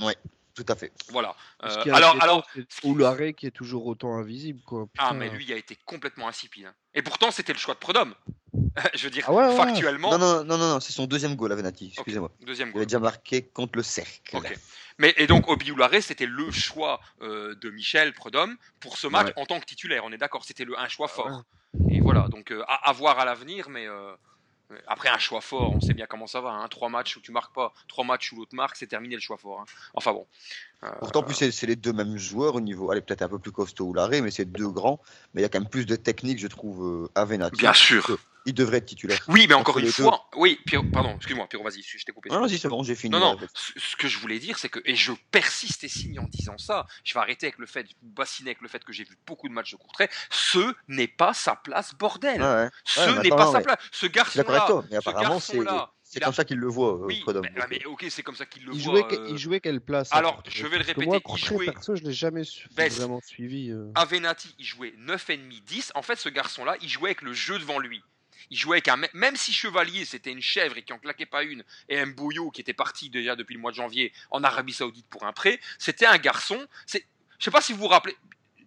Ouais. Tout à fait. Voilà. Euh, qui est alors, alors, Oularé qui est toujours autant invisible, quoi. ah, mais lui, il a été complètement insipide. hein. Et pourtant, c'était le choix de Prodome. je veux dire, Ah ouais, ouais. factuellement, Non, non, non, non, non, c'est son deuxième goal, Avenatti. Excusez-moi. deuxième Il goal. avait déjà marqué contre le cercle. Ok. Mais et donc Obi Oulare, c'était le choix euh, de Michel Prudhomme pour ce match Ouais. en tant que titulaire. On est d'accord, c'était le un choix Ah fort. Et voilà, donc euh, à, à voir à l'avenir, mais euh, après un choix fort, on sait bien comment ça va. Hein. Trois matchs où tu marques pas, trois matchs où l'autre marque, c'est terminé le choix fort. hein. Enfin bon. Euh, Pourtant, plus, c'est les deux mêmes joueurs au niveau. Allez, peut-être un peu plus costaud ou l'arrêt, mais c'est deux grands. Mais il y a quand même plus de technique, je trouve, euh, à Venati. bien sûr. Il devrait être titulaire. Oui, mais encore Entre une fois, oui. Pierrot, pardon, excuse-moi, Pierrot, vas-y, je t'ai coupé. Non, vas-y, c'est bon, j'ai fini. Non, non, ce que je voulais dire, c'est que, et je persiste et signe en disant ça, je vais arrêter avec le fait, vous bassiner avec le fait que j'ai vu beaucoup de matchs de Courtrai, ce n'est pas sa place, bordel. Ouais, ouais. Ce Ouais, n'est pas non, sa place. Ce garçon-là, toi, mais ce apparemment, c'est garçon-là, c'est comme ça qu'il le voit, euh, oui, mais, mais ok, c'est comme ça qu'il le Il voit. jouait, euh, il jouait quelle place alors, Courtrai je vais le répéter, Moi, il Courtrai, jouait- perso, je l'ai jamais su- Best. vraiment suivi. euh. Avenatti, il jouait 9,5-10. En fait, ce garçon-là, il jouait avec le jeu devant lui. Il jouait avec un. me- Même si Chevalier, c'était une chèvre et qui en claquait pas une, et Mboyo, qui était parti déjà depuis le mois de janvier en Arabie Saoudite pour un prêt, c'était un garçon. C'est, Je sais pas si vous vous rappelez,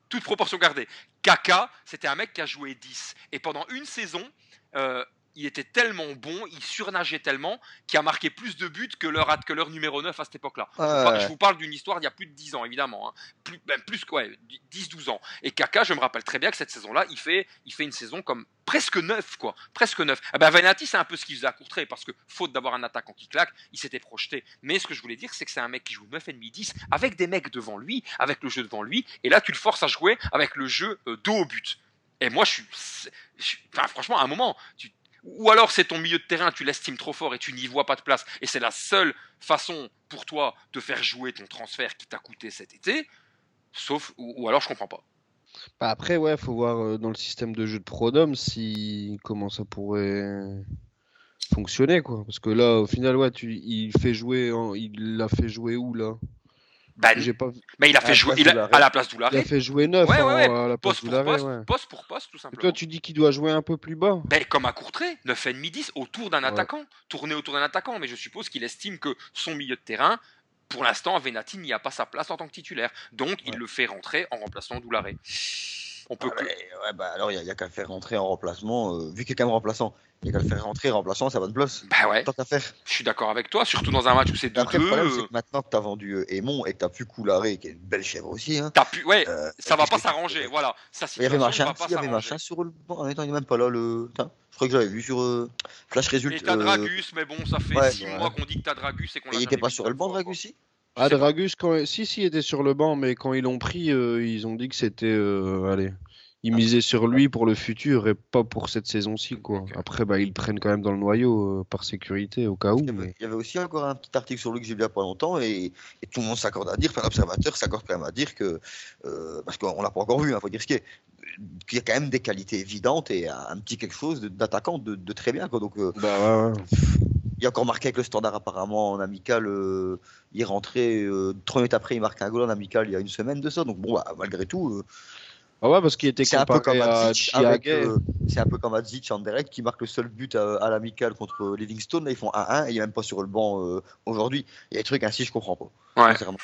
toute proportion gardée. Kaka, c'était un mec qui a joué 10. Et pendant une saison, euh, il était tellement bon, il surnageait tellement, qu'il a marqué plus de buts que leur, que leur numéro 9 à cette époque-là. Je vous par- Ouais. Je vous parle d'une histoire d'il y a plus de 10 ans, évidemment. hein. Plus, ben, plus que ouais, 10-12 ans. Et Kaka, je me rappelle très bien que cette saison-là, il fait, il fait une saison comme presque neuf, quoi. Presque neuf. Eh ben, Venati, c'est un peu ce qu'il faisait à Courtrai, parce que faute d'avoir un attaquant qui claque, il s'était projeté. Mais ce que je voulais dire, c'est que c'est un mec qui joue 9,5-10 avec des mecs devant lui, avec le jeu devant lui, et là, tu le forces à jouer avec le jeu euh, dos au but. Et moi, je suis. je suis- enfin, franchement, à un moment, tu, ou alors c'est ton milieu de terrain, tu l'estimes trop fort et tu n'y vois pas de place. Et c'est la seule façon pour toi de faire jouer ton transfert qui t'a coûté cet été. Sauf, ou, alors je comprends pas. Bah, après, ouais, faut voir euh, dans le système de jeu de Prodome si comment ça pourrait fonctionner, quoi. Parce que là, au final, ouais, tu, il fait jouer, il l'a fait jouer où là? Ben, pas, mais il a fait jouer il a- d'Oularé. à la place il a d'Oularé. fait jouer neuf Ouais, ouais, en- ouais. à la place Poste pour d'Oularé, poste, poste pour poste, tout Et simplement. toi, tu dis qu'il doit jouer un peu plus bas. Ben, comme à Courtrai, 9,5-10 autour d'un attaquant, tourner autour d'un attaquant. Mais je suppose qu'il estime que son milieu de terrain, pour l'instant, Venati n'y a pas sa place en tant que titulaire. Donc, il le fait rentrer en remplaçant d'Oularé. On peut Ah, ouais, bah, alors, il n'y a, qu'à le faire rentrer en remplacement. euh, vu qu'il est quand même remplaçant, il n'y a qu'à le faire rentrer remplaçant à sa bonne place. Ben ouais, Tant qu'à faire. je suis d'accord avec toi, surtout dans un match où c'est Et Après, le 2-2. problème, euh, c'est que maintenant que tu as vendu euh, Aimon et que tu as pu Coularé, qui est une belle chèvre aussi, hein, T'as pu, ouais, euh, ça va pas s'arranger, voilà. Il y avait machin, il y avait machin sur le banc. En même temps, il n'est même pas là. Le... Je crois que j'avais vu sur euh, Flash Et Result. t'as euh, Dragus, mais bon, ça fait ouais, 6 ouais. mois qu'on dit que t'as Dragus et qu'on et l'a il n'était pas sur le banc. Dragus, si? Ah. Dragus, quand... si, si, il était sur le banc, mais quand ils l'ont pris, euh, ils ont dit que c'était. euh, allez. Ils Ah. misaient sur lui pour le futur et pas pour cette saison-ci, quoi. Après, bah, ils le prennent quand même dans le noyau euh, par sécurité, au cas où. Il y, avait, mais- il y avait aussi encore un petit article sur lui que j'ai lu il y a pas longtemps et, et tout le monde s'accorde à dire, enfin l'observateur s'accorde quand même à dire que, parce qu'on l'a pas encore vu, il faut dire ce qu'il y a quand même des qualités évidentes et un, un petit quelque chose d'attaquant de, de très bien. Quoi. Donc Bah ouais, ouais. Il a encore marqué avec le standard apparemment en amical, euh, il est rentré, euh, trois minutes après il marque un goal en amical il y a une semaine de ça, donc bon bah, malgré tout, euh, Ah ouais, parce qu'il était c'est un peu comme Chiagé. euh, c'est un peu comme Madzic en direct qui marque le seul but à, à l'amical contre Livingstone, là ils font 1-1 et il est même pas sur le banc euh, aujourd'hui. Il y a des trucs ainsi je comprends pas. Ouais, ouais, je ouais,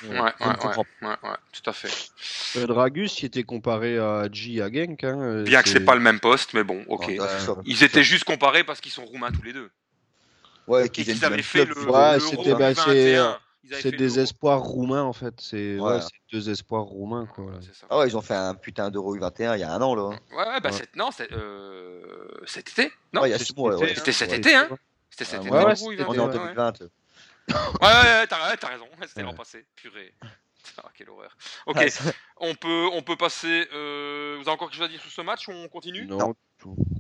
ne comprends ouais, ouais, ouais, tout à fait. Dragus, il était comparé à G à Genk. Hein, Bien que c'est pas le même poste, mais bon, ok. pas. Ils étaient juste comparés parce qu'ils sont roumains tous les deux. Ouais, qu'ils du avaient fait le, Ouais, Euro c'était- bah, 2021. c'est- des espoirs roumains, en fait. C'est ouais, Voilà. deux espoirs roumains, quoi. ça. Ah ouais, ils ont fait un putain d'Euro U21 il y a un an là. Ouais, ouais, bah Ouais. c'est- non, c'est euh, cet été. Non, Ouais, il y a c'est six mois, cet ouais. été, C'était cet Ouais, été, hein c'était cet Ah, été. ouais, ouais, c'était- On est U21, en ouais. 2020. Ouais, ouais, ouais, t'as ouais, t'as raison. C'était l'an Ouais. passé. Purée. Ah, quelle horreur. Ok, Ah, on peut, on peut passer. euh, vous avez encore quelque chose à dire sur ce match ou on continue? Non.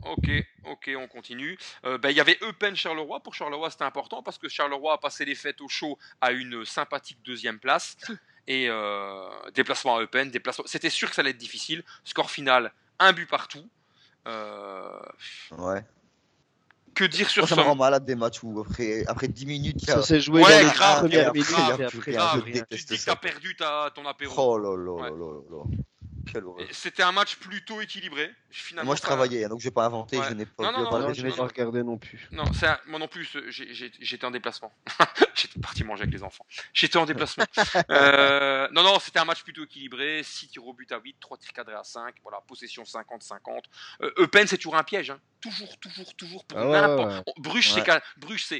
Ok, ok, on continue. Euh, ben, Il y avait Eupen Charleroi. Pour Charleroi, c'était important parce que Charleroi a passé les fêtes au chaud à une sympathique deuxième place. Et euh, déplacement à Eupen, déplacement. C'était sûr que ça allait être difficile. Score final, un but partout. Euh, Ouais. que dire sur Moi, ça me rend malade des matchs où après, après 10 minutes, Ça s'est joué Ouais, dans les grave, premières minutes après, Tu te dis que t'as perdu ta, ton apéro. Oh là là là là C'était un match plutôt équilibré. Finalement, Moi, je ça- travaillais, hein, donc je n'ai pas inventé, Ouais. je n'ai pas Non, non, non, je regardé non plus. Non, un- moi non plus, j'étais en déplacement. j'étais parti manger avec les enfants. J'étais en déplacement. Euh, non, non, c'était un match plutôt équilibré. 6 tirs au but à 8, 3 tirs cadrés à 5. Voilà, possession 50-50. Euh, Eupen, c'est toujours un piège. hein. Toujours, toujours, toujours pour Ah ouais, n'importe. ouais. Oh, Bruges, c'est Ouais. ca-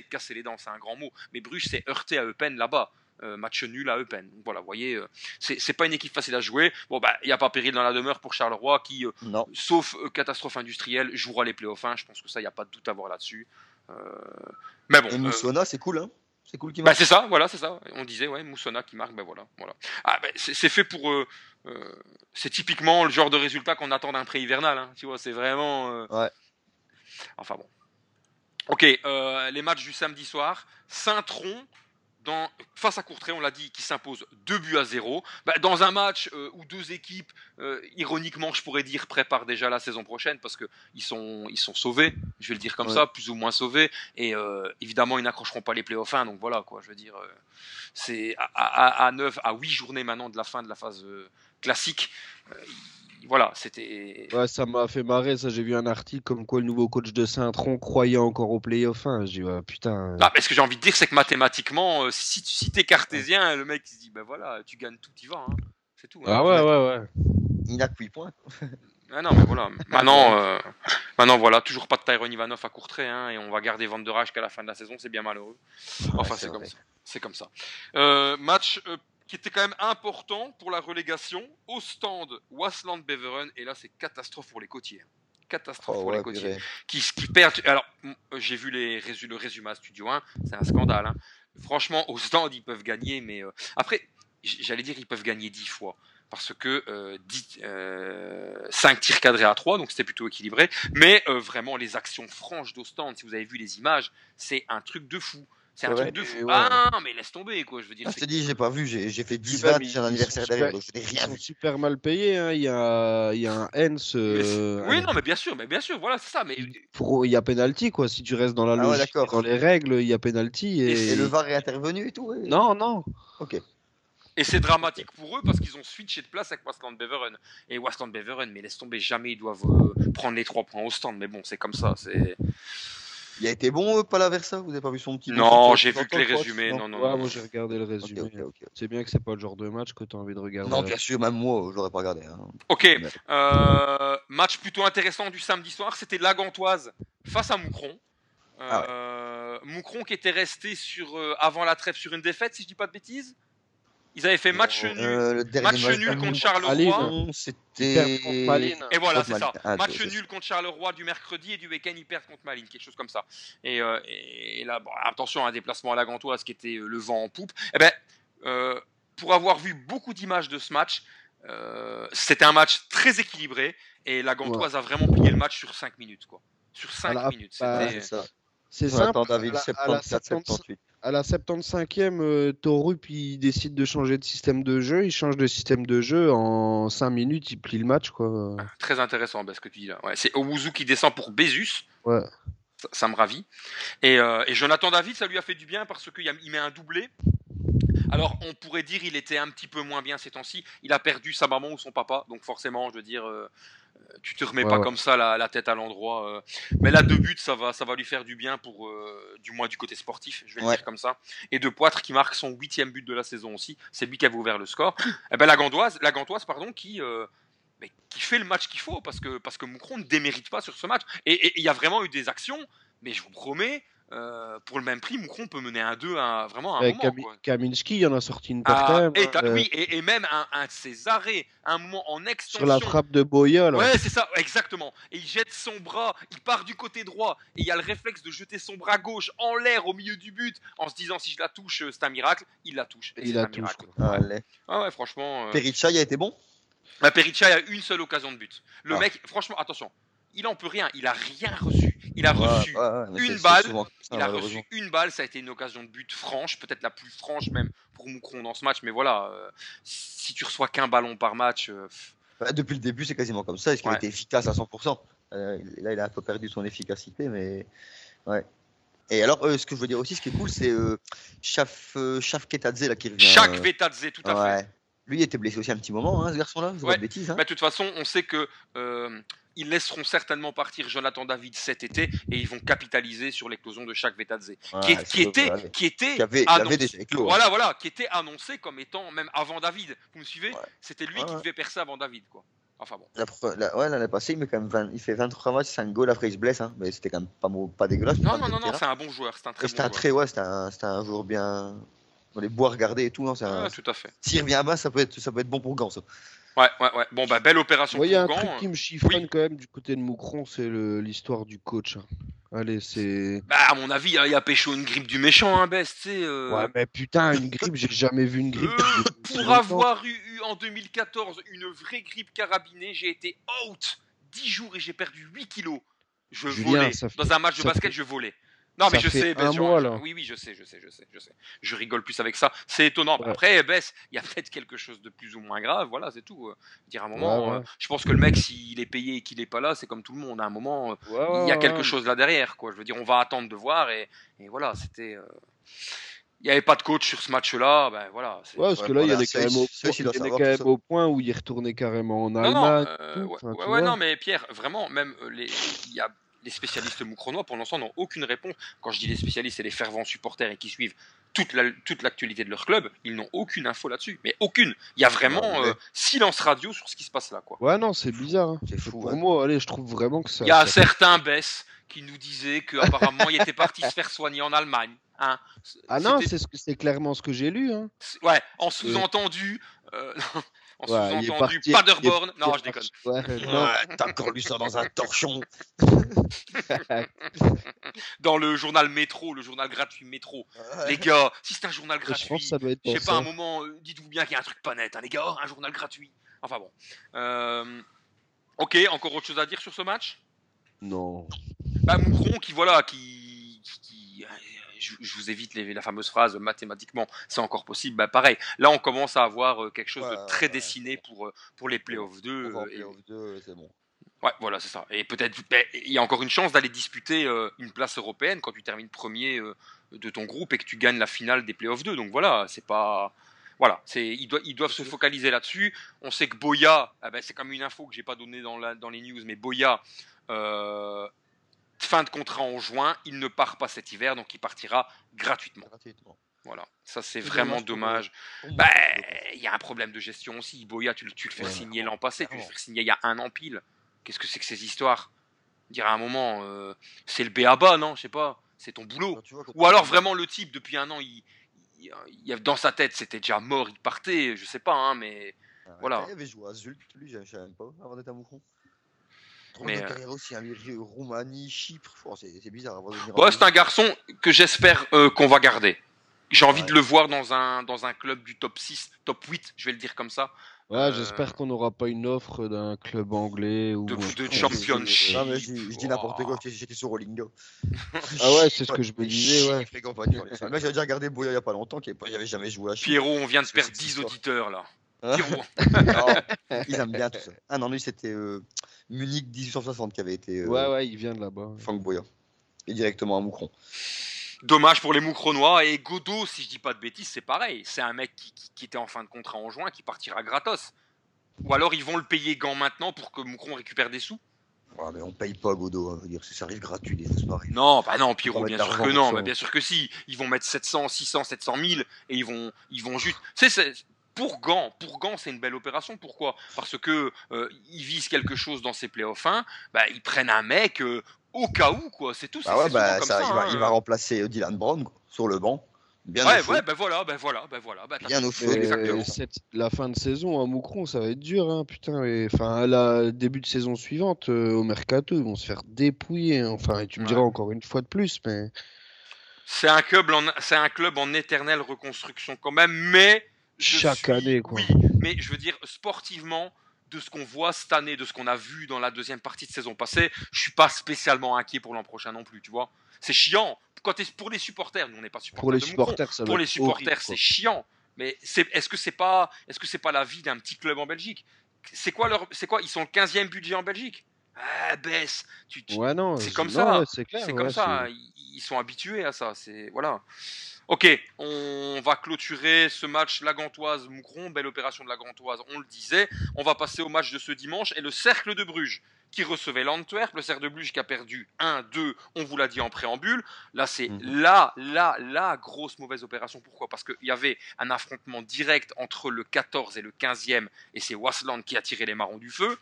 casser les dents, c'est un grand mot. Mais Bruges, c'est heurté à Eupen là-bas. Euh, match nul à Eupen. Voilà, vous voyez, euh, c'est pas une équipe facile à jouer. Bon, bah, il n'y a pas péril dans la demeure pour Charleroi qui, euh, sauf catastrophe industrielle, jouera les playoffs 1. Je pense que ça, il n'y a pas de doute à voir là-dessus. Mais bon. Et Moussona, c'est cool, hein C'est cool qu'il bah, marque. c'est ça, voilà, c'est ça. On disait, ouais, Moussona qui marque, ben voilà. voilà. Ah, ben, c'est fait pour. c'est typiquement le genre de résultat qu'on attend d'un pré-hivernal. hein, tu vois, c'est vraiment. Ouais. Enfin bon. Ok, les matchs du samedi soir. Saint-Tron. Dans, face à Courtrai, on l'a dit, qui s'impose 2 buts à 0. Bah, dans un match euh, où deux équipes, euh, ironiquement, je pourrais dire, préparent déjà la saison prochaine parce qu'ils sont, ils sont sauvés, je vais le dire comme Ouais. ça, plus ou moins sauvés. Et euh, évidemment, ils n'accrocheront pas les playoffs 1. Donc voilà, quoi, je veux dire, c'est à, à, à 9, à 8 journées maintenant de la fin de la phase classique. Il- voilà, c'était. Ouais, ça m'a fait marrer, ça. J'ai vu un article comme quoi le nouveau coach de Saint-Tron croyait encore au playoff 1. Je dis, ouais, putain. Ah, mais ce que j'ai envie de dire, c'est que mathématiquement, euh, si, tu- si t'es cartésien, le mec il se dit, ben voilà, tu gagnes tout, tu vas. hein. C'est tout. hein. Ah ouais, ouais, ouais. Il n'a que 8 points. Ah non, mais voilà. Maintenant, euh, maintenant, voilà, toujours pas de Tyrone Ivanov à Courtrai, hein, et on va garder Van der Rage qu'à la fin de la saison, c'est bien malheureux. Enfin, c'est c'est comme ça. C'est comme ça. Euh, match euh, qui était quand même important pour la relégation. Au stand, Wasland Beveren, et là, c'est catastrophe pour les côtiers. Catastrophe Oh, pour ouais, les côtiers. Qui, qui perdent. Alors, j'ai vu les le résumé à Studio 1, c'est un scandale. hein. Franchement, au stand, ils peuvent gagner, mais euh, après, j'allais dire, ils peuvent gagner 10 fois. Parce que euh, 5 tirs cadrés à 3, donc c'était plutôt équilibré. Mais euh, vraiment, les actions franches d'Ostende, si vous avez vu les images, c'est un truc de fou. C'est un truc de fou. Et ouais. Ah non, mais laisse tomber, quoi. Je veux dire, Ah, je te dis, j'ai pas vu, j'ai j'ai fait Puis 10 même, 20 ils- j'ai un ils anniversaire sont derrière, donc je n'ai Ils rien sont vu. super mal payés. hein. Il y a, il y a un Hens. Euh, oui, non, mais bien sûr, mais bien sûr, voilà, c'est ça. Mais pour- Il y a penalty, quoi. Si tu restes dans la Ah logique, dans les règles, il y a penalty. Et... Et le VAR est intervenu et tout ouais. Non, non. Ok. Et c'est dramatique pour eux parce qu'ils ont switché de place avec Westland Beveren. Et Westland Beveren, mais laisse tomber, jamais ils doivent euh, prendre les trois points au stand. Mais bon, c'est comme ça. C'est... Il a été bon, euh, Palaversa Vous avez pas vu son petit Non, j'ai vu que les résumés. Non, non, Ouais, non. moi j'ai regardé le résumé. C'est bien que c'est pas le genre de match que tu as envie de regarder. Non, bien sûr, même moi, je l'aurais pas regardé. hein. Ok, euh, match plutôt intéressant du samedi soir, c'était la Gantoise face à Moucron. Euh, Moucron qui était resté sur, euh, avant la trêve sur une défaite, si je dis pas de bêtises. Ils avaient fait match nul. Euh, le dernier Match nul contre Charleroi. C'était. Et voilà, c'est ça. Ah, Match nul contre Charleroi du mercredi et du week-end, ils perdent contre Malines, quelque chose comme ça. Et, euh, et là, bon, attention, un déplacement à la Gantoise qui était euh, le vent en poupe. Eh ben, euh, pour avoir vu beaucoup d'images de ce match, euh, c'était un match très équilibré et la Gantoise a vraiment plié le match sur 5 minutes. Quoi. Sur 5 Voilà, minutes. bah, Ouais, C'était- c'est ça. C'est simple. David, à la- à la 74, 70 78. À la 75e, euh, Torup il décide de changer de système de jeu. Il change de système de jeu en 5 minutes, il plie le match quoi. Très intéressant ben, ce que tu dis là. Ouais, c'est Owuzu qui descend pour Bézus. Ouais. Ça, ça me ravit. Et, euh, et Jonathan David, ça lui a fait du bien parce qu'il met un doublé. Alors, on pourrait dire il était un petit peu moins bien ces temps-ci. Il a perdu sa maman ou son papa, donc forcément, je veux dire, euh, tu te remets Ouais, pas ouais. comme ça la, la tête à l'endroit. euh. Mais là, deux buts, ça va, ça va lui faire du bien pour, euh, du moins du côté sportif, je vais Ouais. le dire comme ça. Et de Poitre qui marque son huitième but de la saison aussi. C'est lui qui avait ouvert le score. Et ben la Gantoise, la Gantoise, pardon, qui euh, mais qui fait le match qu'il faut parce que parce que Moucron ne démérite pas sur ce match. Et et il y a vraiment eu des actions, mais je vous promets, euh, pour le même prix, Moucron peut mener un 2 à vraiment un Avec moment. Kami- quoi. Kaminski, en a sorti une Ah, par thème, et, euh, oui, et, et même un, un de ses arrêts, un moment en extension. sur la frappe de Boya. là. Ouais, c'est ça, exactement. Et il jette son bras, il part du côté droit, et il y a le réflexe de jeter son bras gauche en l'air au milieu du but, en se disant si je la touche, euh, c'est un miracle. Il la touche. et Il la un touche, miracle. Ah ouais, franchement. euh, Pericha, il a été bon? Bah, Perica a une seule occasion de but. Le Ah. mec, franchement, attention, il en peut rien, il a rien reçu. Il a reçu Ouais, ouais, mais une balle, ça, il a reçu une balle, ça a été une occasion de but franche, peut-être la plus franche même pour Moucron dans ce match, mais voilà, euh, si tu reçois qu'un ballon par match, euh, Bah, depuis le début, c'est quasiment comme ça. Est-ce qu'il Ouais. a été efficace à 100% Euh, Là, il a un peu perdu son efficacité, mais ouais. Et alors, euh, ce que je veux dire aussi, ce qui est cool, c'est euh, Chaf, euh, Chaf Ketadze, là, qui revient. chaque euh, Vetadze, tout à fait. Lui, il était blessé aussi un petit moment, hein, ce garçon-là. Ouais. de bêtises. Hein. Bah, de toute façon, on sait que ils laisseront certainement partir Jonathan David cet été et ils vont capitaliser sur l'éclosion de chaque Vetadze, qui, était, aller. qui était Qui avait, il annoncé- avait déjà éclos. hein. Voilà, voilà, qui était annoncé comme étant même avant David. Vous me suivez Ouais. C'était lui Ouais, qui ouais. devait percer avant David, quoi. Enfin bon. La la- ouais, l'année passée, il, met quand même 20 il fait 23 matchs, 5 goals, après il se blesse, hein. mais c'était quand même pas, pas dégueulasse. Non, non, non, non, c'est un bon joueur, c'est un très C'était bon un joueur. très, ouais, c'était un, un joueur bien. On les bois regarder et tout. c'est un- tout à fait. S'il revient bas, ça peut être, ça peut être bon pour Gant, ça. Ouais, ouais, ouais. Bon, bah, belle opération il y a un truc Gant. qui me chiffonne Oui. quand même du côté de Moucron, c'est l'histoire du coach. hein. Allez, c'est. Bah, à mon avis, il y a pécho une grippe du méchant, hein, Best, tu sais. euh, Ouais, mais putain, une grippe, j'ai jamais vu une grippe. Euh, pour avoir eu, eu en 2014 une vraie grippe carabinée, j'ai été out 10 jours et j'ai perdu 8 kilos. Je Julien, volais. fait- Dans un match de ça basket, fait- je volais. Non, mais je fait sais, Bess, je-. Oui, oui, je sais, je sais, je sais, je sais. Je rigole plus avec ça. C'est étonnant. Ouais. Après, Bess, il y a peut-être quelque chose de plus ou moins grave. Voilà, c'est tout. euh. Dire à un moment, Ouais, ouais. euh, je pense que le mec, s'il est payé et qu'il n'est pas là, c'est comme tout le monde. À un moment, euh, Ouais, il y a ouais, quelque chose là derrière, quoi. Je veux dire, on va attendre de voir et, et voilà, c'était. euh, Il n'y avait pas de coach sur ce match-là, ben voilà. Ouais, parce Ouais, que là, il y en est quand même au, ça, il doit il y en est savoir quand tout même ça. au point où il retournait carrément en Non, Allemagne. non, euh, tout, ouais, enfin, ouais, non, mais Pierre, vraiment, même les, il y a les spécialistes moucronois pour l'instant n'ont aucune réponse. Quand je dis les spécialistes, c'est les fervents supporters et qui suivent toute la- toute l'actualité de leur club. Ils n'ont aucune info là-dessus, mais aucune. Il y a vraiment euh, silence radio sur ce qui se passe là, quoi. Ouais, non, c'est bizarre. hein. C'est fou. Pour ouais. moi, allez, je trouve vraiment que ça. Il y a ça- certains Bess qui nous disaient qu'apparemment il était parti se faire soigner en Allemagne. Hein. Ah non, C'était- c'est ce que- c'est clairement ce que j'ai lu. Hein. ouais, en sous-entendu, euh, en Ouais, sous-entendu, Paderborn. Non, je déconne. Ouais, t'as encore lu ça dans un torchon. Dans le journal Métro, le journal gratuit Métro. Les gars, si c'est un journal gratuit, je sais pas, un moment, euh, dites-vous bien qu'il y a un truc pas net, hein, les gars, un journal gratuit. Enfin bon. Euh, Ok, encore autre chose à dire sur ce match? Non. Bah, Moucron qui, voilà, qui. qui- qui- euh, je, je vous évite les- la fameuse phrase mathématiquement, c'est encore possible. Bah, pareil, là, on commence à avoir euh, quelque chose Ouais, de très ouais, dessiné pour, euh, pour les playoffs 2. On va en euh, et- playoff 2, c'est bon. Ouais, voilà, c'est ça. Et peut-être, il y a encore une chance d'aller disputer euh, une place européenne quand tu termines premier euh, de ton groupe et que tu gagnes la finale des playoffs 2. Donc voilà, c'est pas. Voilà, ils, doivent, ils doivent se focaliser là-dessus. On sait que Boya, ah ben, c'est comme une info que j'ai pas donnée dans, dans les news, mais Boya, euh, fin de contrat en juin, il ne part pas cet hiver, donc il partira gratuitement. Gratuitement. Voilà, ça c'est vraiment dommage dommage. il y a un problème de gestion aussi. Boya, tu, le- tu le fais Ouais, signer l'an passé, tu le fais signer il y a un an pile. Qu'est-ce que c'est que ces histoires? Dire à un moment, euh, c'est le béaba, non? Je sais pas. C'est ton boulot. Vois, quand Ou alors vraiment le type, depuis un an, il, il, il- dans sa tête, c'était déjà mort, il partait. Je sais pas, hein, mais Ah, voilà. Il avait joué à Zult, lui, même pas, avant d'être à Moucron. Mais, euh, hein, lui, Roumanie, Chypre, oh, c'est c'est bizarre en Bon, c'est un garçon que j'espère euh, qu'on va garder. J'ai envie Ouais. de le voir dans un, dans un club du top 6, top 8, je vais le dire comme ça. Ouais, Euh, j'espère qu'on n'aura pas une offre d'un club anglais ou. De- un de championship. Non, mais je, dis- je dis n'importe quoi, j'étais sur Rollingo. Ah ouais, c'est ce que je me disais, ouais. Moi, j'avais déjà regardé Boya il y a pas longtemps, qui avait jamais joué à Chypre. Pierrot, on vient de perdre c'est 10 histoire. auditeurs là. Non, Ils aiment bien tout ça. Ah non, lui, c'était euh, Munich 1860 qui avait été euh, Ouais, ouais, il vient de là-bas. Franck Boya. Et directement à Moucron. Dommage pour les Moucronois. Et Godot, si je dis pas de bêtises, c'est pareil. C'est un mec qui, qui- qui était en fin de contrat en juin qui partira gratos. Ou alors ils vont le payer gant maintenant pour que Moucron récupère des sous Ouais, mais on paye pas Godot, hein, dire, ça arrive gratuit, les fausses pareilles. Non, bah non, On Pierrot, bien sûr que non. Mais bien sûr que si. Ils vont mettre 700, 600, 700 000 et ils vont, ils vont juste. C'est, c'est- pour Gant, pour Gant, c'est une belle opération. Pourquoi? Parce que euh, ils visent quelque chose dans ces playoffs 1. Bah, ils prennent un mec euh, au cas où, quoi. C'est tout. Bah ouais, bah, comme ça, ça, il, va, hein. il va remplacer euh, Dylan Brown quoi, sur le banc. Bien Ouais, au ouais, ben voilà, ben voilà, ben voilà. Bien au exactement. cette- la fin de saison à Moucron, ça va être dur, hein, putain. Enfin, la début de saison suivante, euh, au mercato, ils vont se faire dépouiller. hein. Enfin, et tu me Ouais. diras encore une fois de plus, mais C'est un club en, c'est un club en éternelle reconstruction quand même, mais je Chaque suis- année, quoi. Oui, mais je veux dire sportivement, de ce qu'on voit cette année, de ce qu'on a vu dans la deuxième partie de saison passée, je suis pas spécialement inquiet pour l'an prochain non plus, tu vois. C'est chiant. Quand t'es- pour les supporters, nous on n'est pas supporters Pour les de supporters, ça Pour les supporters, c'est chiant. Mais est-ce que c'est pas, est-ce que c'est pas la vie d'un petit club en Belgique? C'est quoi leur, c'est quoi Ils sont le 15e budget en Belgique? Ah, baisse. Tu, tu- Ouais, non, c'est comme non, ça. c'est ouais, comme ça. Ils, ils sont habitués à ça. C'est voilà. Ok, on va clôturer ce match La Gantoise Moucron, belle opération de La Gantoise, on le disait. On va passer au match de ce dimanche et le Cercle de Bruges qui recevait l'Antwerp, le Cercle de Bruges qui a perdu 1-2, on vous l'a dit en préambule. Là, c'est Mhm. la, la, la grosse mauvaise opération. Pourquoi? Parce qu'il y avait un affrontement direct entre le 14 et le 15e, et c'est Wasland qui a tiré les marrons du feu.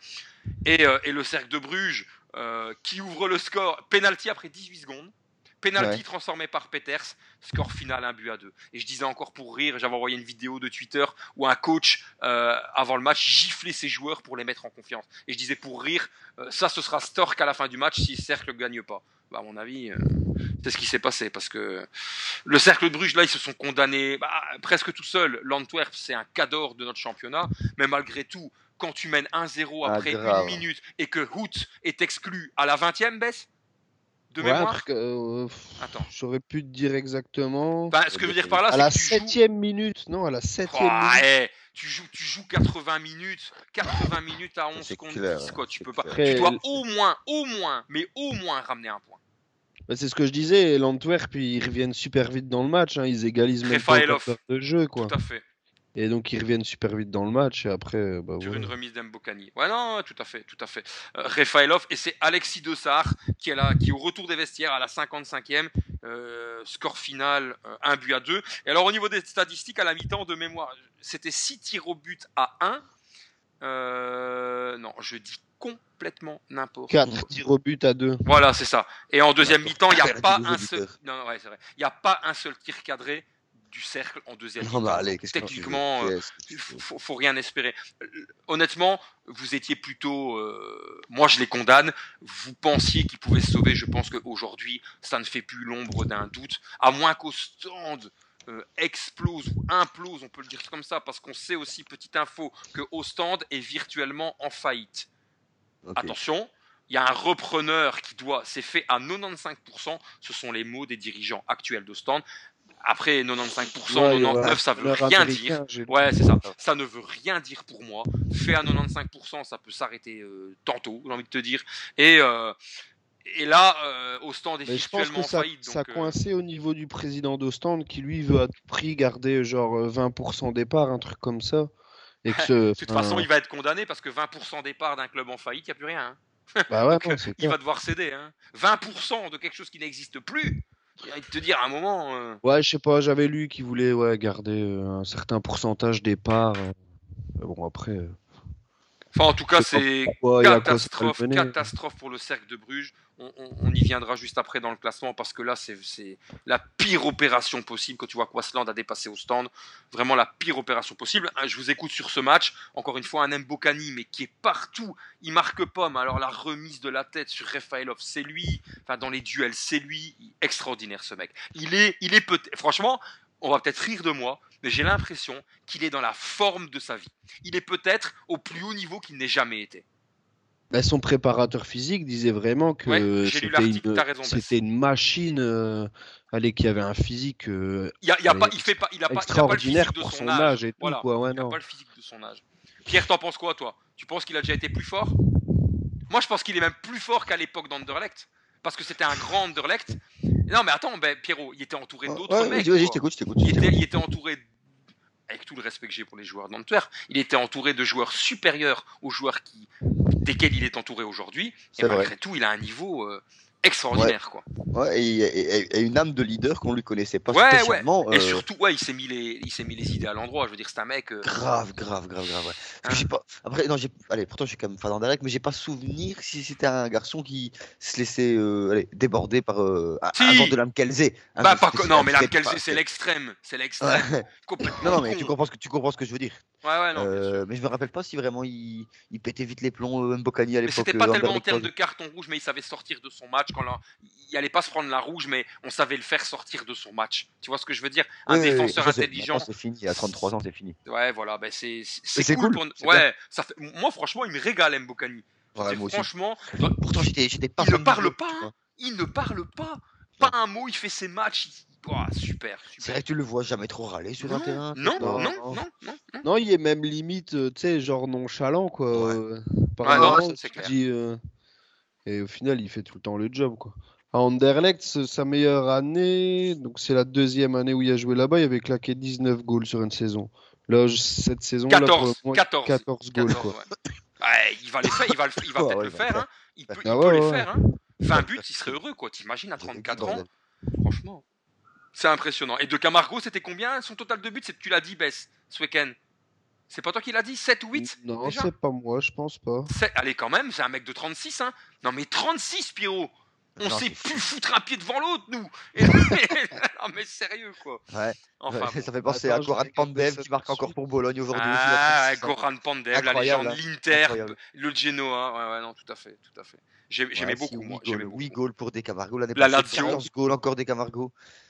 Et, euh, et le Cercle de Bruges euh, qui ouvre le score, penalty après 18 secondes. Penalty Ouais. transformé par Peters, score final un but à deux. Et je disais encore pour rire, j'avais envoyé une vidéo de Twitter où un coach, euh, avant le match, giflait ses joueurs pour les mettre en confiance. Et je disais pour rire, euh, ça ce sera Stork à la fin du match si Cercle ne gagne pas. Bah, à mon avis, euh, c'est ce qui s'est passé parce que le Cercle de Bruges, là, ils se sont condamnés bah, presque tout seuls. L'Antwerp, c'est un cador de notre championnat, mais malgré tout, quand tu mènes 1-0 Ah, après une minute et que Hoot est exclu à la 20e baisse de Ouais, mémoire. euh, Attends. J'aurais pu te dire exactement. Bah, ce que je veux dire par là, à c'est la que tu joues. septième minute, non, à la septième Oh, minute. eh, tu joues, tu joues 80 minutes, 80 minutes à 11 c'est contre clair, 10, quoi. Tu peux pas. Tu dois au moins, au moins, mais au moins ramener un point. Bah, c'est ce que je disais, l'Antwerp, ils reviennent super vite dans le match, hein, ils égalisent même pas de jeu, quoi. Tout à fait. Et donc ils reviennent super vite dans le match, et après, euh, bah, Sur une remise d'Mbokani. Ouais, non, tout à fait, tout à fait. Euh, et c'est Alexis Dessart qui est là, qui est au retour des vestiaires à la 55e. euh, score final, euh, 1 but à 2. Et alors, au niveau des statistiques, à la mi-temps de mémoire, c'était 6 tirs au but à 1. Euh, non, je dis complètement n'importe quoi. 4 tirs au but à 2. Voilà, c'est ça. Et en deuxième mi-temps, il n'y a pas un seul. Non, non, ouais, c'est vrai. Il n'y a pas un seul tir cadré du cercle en deuxième Non, allez, veux Techniquement, euh, il veux faut, faut rien espérer. Euh, Honnêtement, vous étiez plutôt. euh, moi, je les condamne. Vous pensiez qu'ils pouvaient se sauver. Je pense qu'aujourd'hui, ça ne fait plus l'ombre d'un doute. À moins qu'au stand euh, explose ou implose, on peut le dire comme ça, parce qu'on sait aussi, petite info, que au stand est virtuellement en faillite. Attention, il y a un repreneur qui doit, c'est fait à 95%, ce sont les mots des dirigeants actuels de stand. Après 95%, Ouais, il y aura 99, ça veut rien dire. Ouais, c'est ça. Ça ne veut rien dire pour moi. Fait à 95%, ça peut s'arrêter euh, tantôt, j'ai envie de te dire. Et, euh, et là, euh, au stand est Mais je pense virtuellement que ça, faillite. ça donc, euh, coincé au niveau du président d'Ostende qui lui veut à tout prix garder genre euh, 20% départ, un truc comme ça. Et que ce- de toute façon, il va être condamné parce que 20% départ d'un club en faillite, il n'y a plus rien. hein. bah ouais, donc, non, c'est Il clair. va devoir céder. Hein. 20% de quelque chose qui n'existe plus. Envie de te dire à un moment. euh, Ouais, je sais pas, j'avais lu qu'il voulait ouais, garder euh, un certain pourcentage départ. euh. Mais Bon, après, euh, Enfin, en tout cas, c'est catastrophe, catastrophe pour le cercle de Bruges. On, on- on y viendra juste après dans le classement parce que là, c'est la pire opération possible. Quand tu vois qu'Wasland a dépassé au stand, vraiment la pire opération possible. Hein, Je vous écoute sur ce match. Encore une fois, un Mbokani, mais qui est partout. Il marque pas, mais alors la remise de la tête sur Refaelov, c'est lui. Enfin, dans les duels, c'est lui. Extraordinaire ce mec. Il est, il est peut franchement, on va peut-être rire de moi, mais j'ai l'impression qu'il est dans la forme de sa vie. Il est peut-être au plus haut niveau qu'il n'ait jamais été. Bah, son préparateur physique disait vraiment que Ouais, c'était une, machine, euh, allez, qui avait un physique euh, Il, y a, il y a Allez, pas, il fait pas, il a pas, il a pas le extraordinaire de pour son, son âge. âge et tout, Voilà. quoi. Ouais, il a non. pas le physique de son âge. Pierre, t'en penses quoi, toi? Tu penses qu'il a déjà été plus fort? Moi, je pense qu'il est même plus fort qu'à l'époque d'Anderlecht. Parce que c'était un grand Anderlecht. Non, mais attends, ben, Pierrot, il était entouré d'autres Ouais, mecs. vas-y, je t'écoute, je t'écoute. il était, t'écoute. il était entouré, avec tout le respect que j'ai pour les joueurs d'Antwerp, il était entouré de joueurs supérieurs aux joueurs qui, desquels il est entouré aujourd'hui. Et vrai. malgré tout, il a un niveau euh, extraordinaire. Quoi. Ouais, et, et- et- et une âme de leader qu'on lui connaissait pas Ouais, ouais. spécialement. Et euh, surtout, ouais, il s'est mis les, il s'est mis les idées à l'endroit. Je veux dire, c'est un mec. euh, Grave, grave, grave, grave. Ouais. Hein. j'ai pas... Après, non, j'ai... Allez, pourtant, je suis quand même fan d'Anderlecht, mais j'ai pas souvenir si c'était un garçon qui se laissait euh, allez, déborder par un, Si. genre de l'âme Kelzé. Un Bah, que- non, mais c'était la Kelzé, pas- c'est l'extrême. C'est l'extrême. Ouais. Non, non, mais tu comprends, ce que, tu comprends ce que je veux dire. Ouais, ouais, non, bien sûr. mais je me rappelle pas si vraiment il, il pétait vite les plombs, Mbokani à l'époque. c'était pas tellement en termes de carton rouge, mais il savait sortir de son match. La- il allait pas se prendre la rouge, mais on savait le faire sortir de son match. Tu vois ce que je veux dire? Un Oui, oui, oui, défenseur intelligent. C'est fini, à 33 ans, c'est fini. Ouais, voilà, ben c'est cool. cool, pour- Ouais, ça fait... moi franchement, il me régale Mbokani. Ouais, franchement, Pourtant, j'étais j'étais pas il ne parle pas, hein. il ne parle pas, pas un mot. Il fait ses matchs. il- Ouah, super, C'est super. vrai que tu le vois jamais trop râler sur un Non, terrain. non, Non. non, non, non, non. Non, il est même limite, euh, tu sais, genre nonchalant, quoi. Ouais. par Ouais, non, moment, ça, c'est tu clair. dis, euh, Et au final, il fait tout le temps le job, quoi. À Anderlecht, sa meilleure année, donc c'est la deuxième année où il a joué là-bas, il avait claqué 19 goals sur une saison. Là, cette saison, là, pour le 14, moment, 14, 14 goals, 14, quoi. ouais. Ouais, il va les faire, il va, il peut-être ouais, le faire. Hein. Il peut, Ah il ouais, peut les faire. Hein. Il 20 va le buts, il serait heureux, quoi. T'imagines à J'ai dit, 34 ans. Franchement. C'est impressionnant. Et de Camargo, c'était combien Son total de buts, c'est tu l'as dit, Bess, ce week-end. C'est pas toi qui l'as dit 7 ou 8 Non, c'est pas moi, je pense pas. C'est- Allez, quand même, c'est un mec de 36. Hein. Non, mais 36, Pierrot On c'est plus foutre un pied devant l'autre, nous Et- Non, mais sérieux, quoi. Ouais. Enfin, Ouais, bon. ça fait penser Attends, à Goran Pandev qui marque encore pour Bologne aujourd'hui. Ah, à ouais, 36 ans. Goran Pandev, la légende, hein. l'Inter, Incroyable. le Genoa. Ouais, ouais, non, tout à fait, tout à fait. J'ai- J'aimais Ouais, beaucoup, si, moi. huit J'aimais goals, beaucoup. 8 goals pour Des Camargo l'année La passée. Lazio. 14 goals encore Des Camargo. Euh,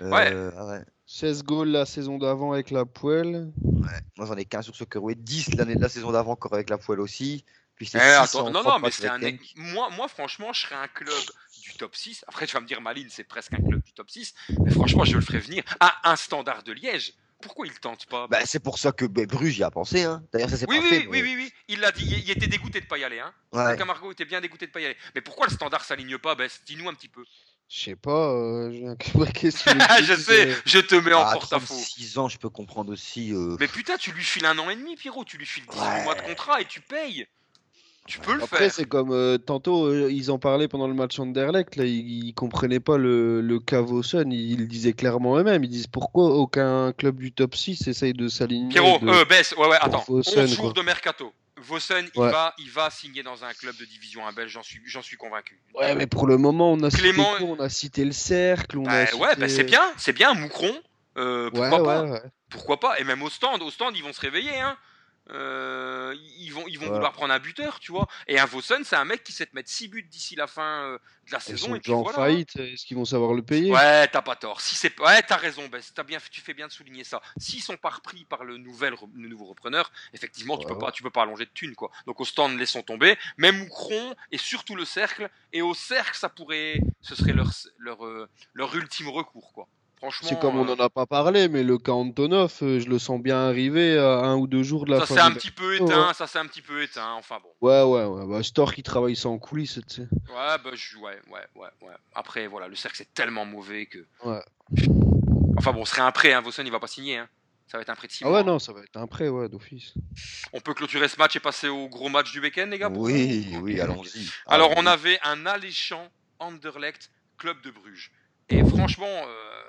Ouais. ah ouais. 16 goals la saison d'avant avec la poêle. Moi j'en ai 15 sur Soccerway, 10 l'année de la saison d'avant encore avec la poêle aussi. Puis Eh, attends, non, non, mais c'est un. Moi, moi, franchement, je serais un club du top 6. Après, tu vas me dire, Malines, c'est presque un club du top 6. Mais franchement, je le ferais venir à un standard de Liège. Pourquoi il tente pas? Bah, c'est pour ça que bah, Bruges y a pensé. Hein. D'ailleurs, ça s'est oui, pas oui, fait. oui, oui, oui, oui, il l'a dit. Il, il était dégoûté de pas y aller. Hein. Ouais. Camargo était bien dégoûté de pas y aller. Mais pourquoi le standard s'aligne pas? Bess Dis-nous un petit peu. Je sais pas, euh, Ah, je sais, je te mets en À porte-à-faux. 36 ans, je peux comprendre aussi. euh, Mais putain, tu lui files un an et demi, Pierrot. Tu lui files 18 Ouais. mois de contrat et tu payes. Tu peux le Après, faire. c'est comme euh, tantôt, euh, ils en parlaient pendant le match Anderlecht, là, ils, ils comprenaient pas le, le Cavoson, ils, ils le disaient clairement eux-mêmes, ils disent pourquoi aucun club du top 6 essaye de s'aligner. Pierrot, de- euh, Bess, ouais, ouais, attends. Vossen, 11 jours quoi. de mercato. Vossen, il, va, il va signer dans un club de division 1 belge, j'en suis, j'en suis convaincu. Ouais, mais pour le moment, on a Clément- cité quoi On a cité le cercle, on Bah, a ouais, bah, cité- c'est bien, c'est bien, Moucron. euh, Ouais, pourquoi pas ouais, ouais. Pourquoi pas Et même au stand, au stand, ils vont se réveiller. Hein. Euh, ils vont, ils vont Ouais. vouloir prendre un buteur, tu vois. Et un Vossen, c'est un mec qui sait te mettre 6 buts d'ici la fin euh, de la Ils saison. sont Et puis en voilà. faillite, est-ce qu'ils vont savoir le payer? Ouais, t'as pas tort. Si c'est, ouais, t'as raison, Bess. Bien, tu fais bien de souligner ça. S'ils sont pas repris par le nouvel, le nouveau repreneur, effectivement, tu peux pas, tu peux pas allonger de thunes, quoi. Donc au stand, laissons tomber. Même Moucron et surtout le cercle. Et au cercle, ça pourrait, ce serait leur, leur, euh, leur ultime recours, quoi. Franchement. C'est comme on euh, en a pas parlé, mais le cas Antonov, euh, je le sens bien arriver à un ou deux jours de la ça fin. s'est un petit peu Ouais. éteint, ça s'est un petit peu éteint. Enfin bon. Ouais, ouais, ouais. Bah, Stork, il travaille ça en coulisses, tu sais. Ouais, bah, je- ouais, ouais, ouais, ouais. Après, voilà, le cercle c'est tellement mauvais que. Ouais. Enfin bon, ce serait un prêt, hein. Vossen, il va pas signer, hein. Ça va être un prêt de 6 Ah ouais, non, ça va être un prêt, ouais, d'office. On peut clôturer ce match et passer au gros match du week-end, les gars? Oui, oui, allons-y. Alors, on avait un alléchant Anderlecht, club de Bruges. Et franchement, euh,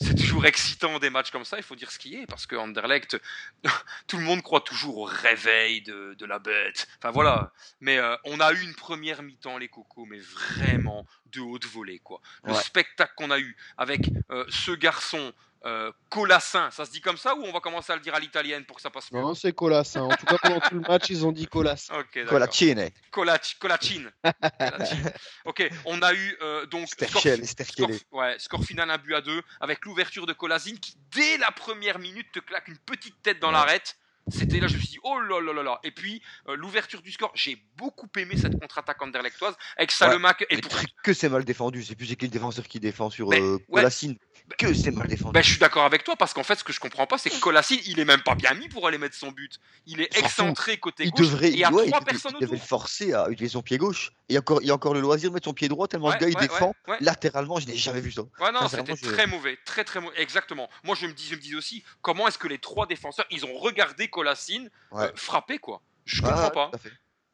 c'est toujours excitant des matchs comme ça, il faut dire ce qui est, parce que Anderlecht, tout le monde croit toujours au réveil de, de la bête. Enfin voilà. Mais euh, on a eu une première mi-temps, les cocos, mais vraiment de haute volée, quoi. Le Ouais. spectacle qu'on a eu avec euh, ce garçon. Euh, Colassin, ça se dit comme ça ou on va commencer à le dire à l'italienne pour que ça passe mieux Non, c'est Colassin. En tout cas, pendant tout le match, ils ont dit Colassin. Ok, d'accord. Colacine, Colac- Colacine. Colacine. ok, on a eu euh, donc score, score- ouais, score final un but à deux avec l'ouverture de Colasine qui dès la première minute te claque une petite tête dans Ouais. l'arête. C'était là, je me suis dit, oh là là là là. Et puis, euh, l'ouverture du score, j'ai beaucoup aimé cette contre-attaque anderlechtoise avec Salemack. Et Mais pour... que c'est mal défendu. C'est plus le défenseur qui défend sur Mais, euh, ouais. Colacine. Que c'est mal défendu. Ben, je suis d'accord avec toi parce qu'en fait, ce que je comprends pas, c'est que Colasine, il est même pas bien mis pour aller mettre son but. Il est excentré côté il gauche. devrait, et il y a ouais, trois il, personnes il devait autour. le forcer à utiliser son pied gauche. Et il y a encore, il y a encore le loisir de mettre son pied droit tellement Ouais, ce gars il ouais, défend ouais, ouais. latéralement. Je n'ai jamais vu ça. Ouais, non, c'était je- très mauvais, très très mauvais. Exactement. Moi, je me dis, je me dis aussi, comment est-ce que les trois défenseurs, ils ont regardé Colasine Ouais. euh, frapper quoi Je Ah, comprends pas.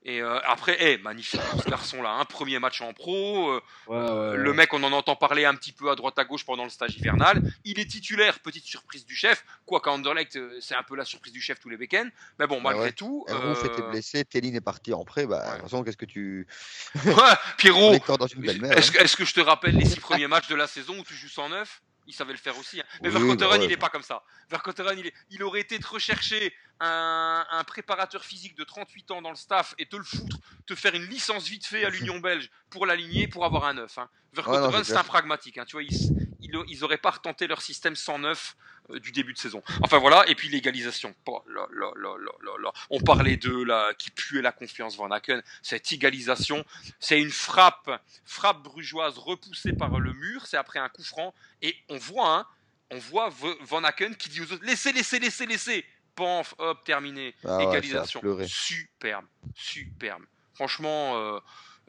Et euh, après, eh, magnifique ce garçon-là, un premier match en pro. euh, Ouais, ouais, Le ouais. mec, on en entend parler un petit peu à droite à gauche pendant le stage hivernal. Il est titulaire, petite surprise du chef. Quoi qu'à Anderlecht, c'est un peu la surprise du chef tous les week-ends. Mais bon, Bah malgré ouais. tout. Rouf était blessé, Téline est parti en prêt. Bah, Ouais. de toute façon, qu'est-ce que tu. ouais, Pierrot, est-ce hein. que, est-ce que je te rappelle les six premiers matchs de la saison où tu joues 109 Il savait le faire aussi. hein. Mais Oui, Verkotteren, bah ouais. il n'est pas comme ça. Verkotteren, il, est- il aurait été de rechercher un, un préparateur physique de 38 ans dans le staff et te le foutre, te faire une licence vite fait à l'Union belge pour l'aligner, pour avoir un 9. Hein. Verkotteren, Ouais, non, c'est un pragmatique. Hein. Tu vois, ils, ils, ils auraient pas retenté leur système 109 euh, du début de saison. Enfin voilà, et puis l'égalisation. Oh là là là. On parlait de là qui puait la confiance Van Aken. Cette égalisation, c'est une frappe, frappe brugeoise repoussée par le mur. C'est après un coup franc et on voit, hein, on voit Van Aken qui dit aux autres laissez, laissez, laissez, laissez. Panf, hop, terminé. Ah égalisation. superbe, superbe. Franchement. euh,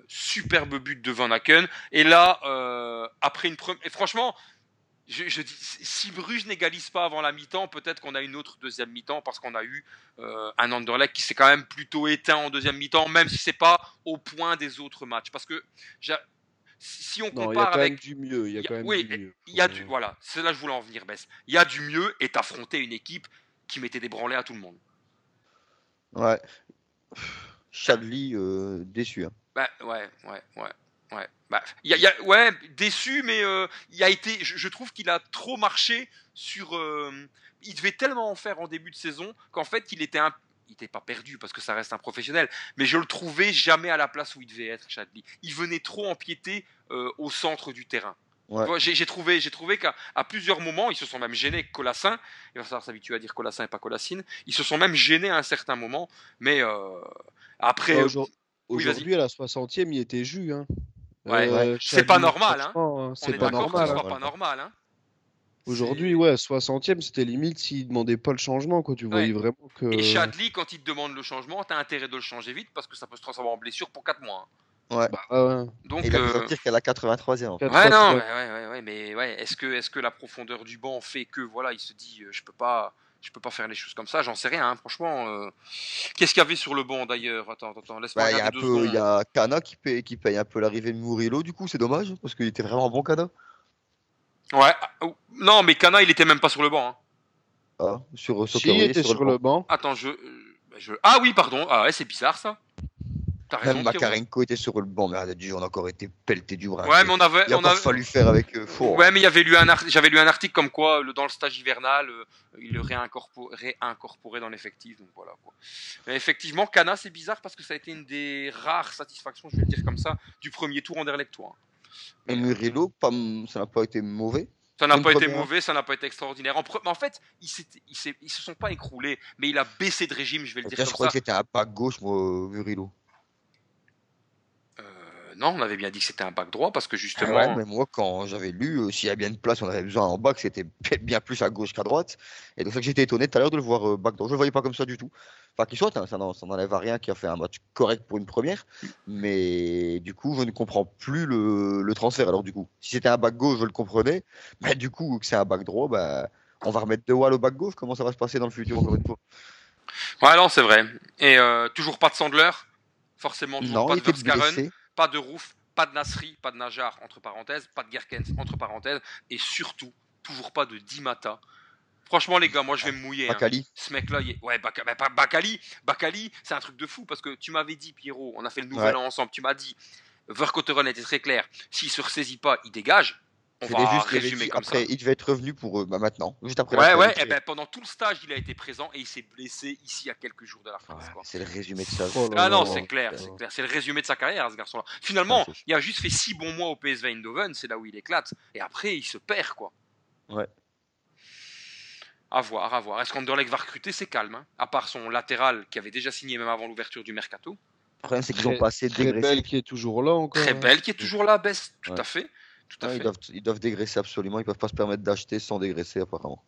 Superbe but de Van Aken. Et là, euh, après une première. Et franchement, je, je dis, si Bruges n'égalise pas avant la mi-temps, peut-être qu'on a une autre deuxième mi-temps parce qu'on a eu euh, un Anderlecht qui s'est quand même plutôt éteint en deuxième mi-temps, même si c'est pas au point des autres matchs. Parce que j'a- si on Non, il y a compare même avec, du mieux. Il y a quand même oui, du mieux. il y a du, voilà, c'est là que je voulais en venir, Bess. Il y a du mieux et t'affronter une équipe qui mettait des branlés à tout le monde. Ouais. Chadli, euh, déçu. hein. Bah ouais, ouais, ouais. Ouais, bah, y a, y a- ouais, déçu, mais euh, il a été, je, je trouve qu'il a trop marché sur. euh, il devait tellement en faire en début de saison qu'en fait, il était un, il était pas perdu parce que ça reste un professionnel, mais je le trouvais jamais à la place où il devait être, Chadli. Il venait trop empiéter euh, au centre du terrain. Ouais. J'ai trouvé, j'ai trouvé qu'à plusieurs moments, ils se sont même gênés Colassin. Il va falloir s'habituer à dire Colassin et pas Colassine. Ils se sont même gênés à un certain moment, mais euh, après. bah, euh, oui. Aujourd'hui, à la 60e, il était jus. Hein. Ouais. Euh, C'est pas normal, hein. on C'est est pas normal. ce hein. soit pas normal. Hein. Aujourd'hui, ouais, 60e, c'était limite s'il demandait pas le changement. Quoi. Tu voyais vraiment que. Et Chadli, quand il te demande le changement, t'as intérêt de le changer vite parce que ça peut se transformer en blessure pour 4 mois. hein. Ouais. Bah, ouais. Donc, Et il euh, sortir qu'à la 83e. en fait. Ouais, non, ouais. ouais, ouais, ouais, ouais, mais ouais, est-ce que, est-ce que la profondeur du banc fait que voilà, il se dit, euh, je peux pas, je peux pas faire les choses comme ça, j'en sais rien, hein, franchement. euh. Qu'est-ce qu'il y avait sur le banc d'ailleurs? Attends, attends, laisse-moi Bah, il y a un regarder deux peu, il y a Kana qui paye, qui paye un peu l'arrivée de Murillo, du coup, c'est dommage, parce qu'il était vraiment bon Kana. Ouais, ah, non, mais Kana, il était même pas sur le banc. hein. Ah, sur Si, Soccer il était sur le banc. Attends, je, euh, je, ah oui, pardon, ah ouais, c'est bizarre ça. Raison. Même. Makarenko était sur le banc, mais Dieu, on a encore été pelleté du bras. Ouais, mais on avait, Il a on pas avait- fallu faire avec euh, fort. Ouais, mais j'avais lu un article comme quoi, le, dans le stage hivernal, euh, il le réincorpo- réincorporait dans l'effectif. Donc voilà. Quoi. Mais effectivement, Cana, c'est bizarre parce que ça a été une des rares satisfactions, je vais le dire comme ça, du premier tour Anderlecht-toi. Et Murillo, pas, ça n'a pas été mauvais. Ça n'a pas été mauvais, ça n'a pas été extraordinaire. En, pre- mais en fait, ils, ils, se sont pas écroulés, mais il a baissé de régime, je vais le dire je comme croyais ça. que c'était un back gauche, moi, euh, Murillo. Non, on avait bien dit que c'était un bac droit parce que Ah justement. ouais, mais moi, quand j'avais lu, euh, s'il y a bien de place, on avait besoin en bac, c'était bien plus à gauche qu'à droite. Et donc, c'est ça que j'étais étonné tout à l'heure de le voir euh, back droit. Je le voyais pas comme ça du tout. Enfin, qu'il soit, hein, ça n'en- ça n'enlève à rien qui a fait un match correct pour une première. Mais du coup, je ne comprends plus le, le transfert. Alors, du coup, si c'était un back gauche, je le comprenais. Mais du coup, que c'est un back droit, bah, on va remettre De Waal au back gauche. Comment ça va se passer dans le futur, encore une fois? Ouais, non, c'est vrai. Et euh, toujours pas de Sandler, forcément toujours Non, pas il de Verskaren. Pas de Rouf, pas de Nasri, pas de Najar, entre parenthèses, pas de Gerkens, entre parenthèses, et surtout, toujours pas de Dimata. Franchement, les gars, moi je vais me mouiller. hein. Bakali. Ce mec-là, il ouais, bah, Bakali, Bakali, c'est un truc de fou parce que tu m'avais dit, Pierrot, on a fait le nouvel Ouais. an ensemble, tu m'as dit, Verkotteren était très clair, s'il se ressaisit pas, il dégage. On C'était va juste, il avait résumer dit comme après, ça. il devait être revenu pour eux, bah, maintenant, juste après Ouais, et serait- ben pendant tout le stage, il a été présent et il s'est blessé ici à quelques jours de la fin. Ouais. C'est le résumé de ça. Oh Ah non, c'est clair, c'est clair. C'est le résumé de sa carrière, ce garçon-là. Finalement, Ah, il a juste fait six bons mois au PSV Eindhoven, c'est là où il éclate. Et après, il se perd, quoi. Ouais. À voir, à voir. Est-ce qu'Anderlecht va recruter? C'est calme. hein. À part son latéral qui avait déjà signé même avant l'ouverture du mercato. Le problème, c'est qu'ils Très- ont pas assez Très dégraissé. belle qui est toujours là encore. Très hein. belle, qui est toujours là, Bess. Tout Ouais. à fait. Tout à Ouais, fait. ils, doivent, ils doivent dégraisser absolument. Ils peuvent pas se permettre d'acheter sans dégraisser, apparemment.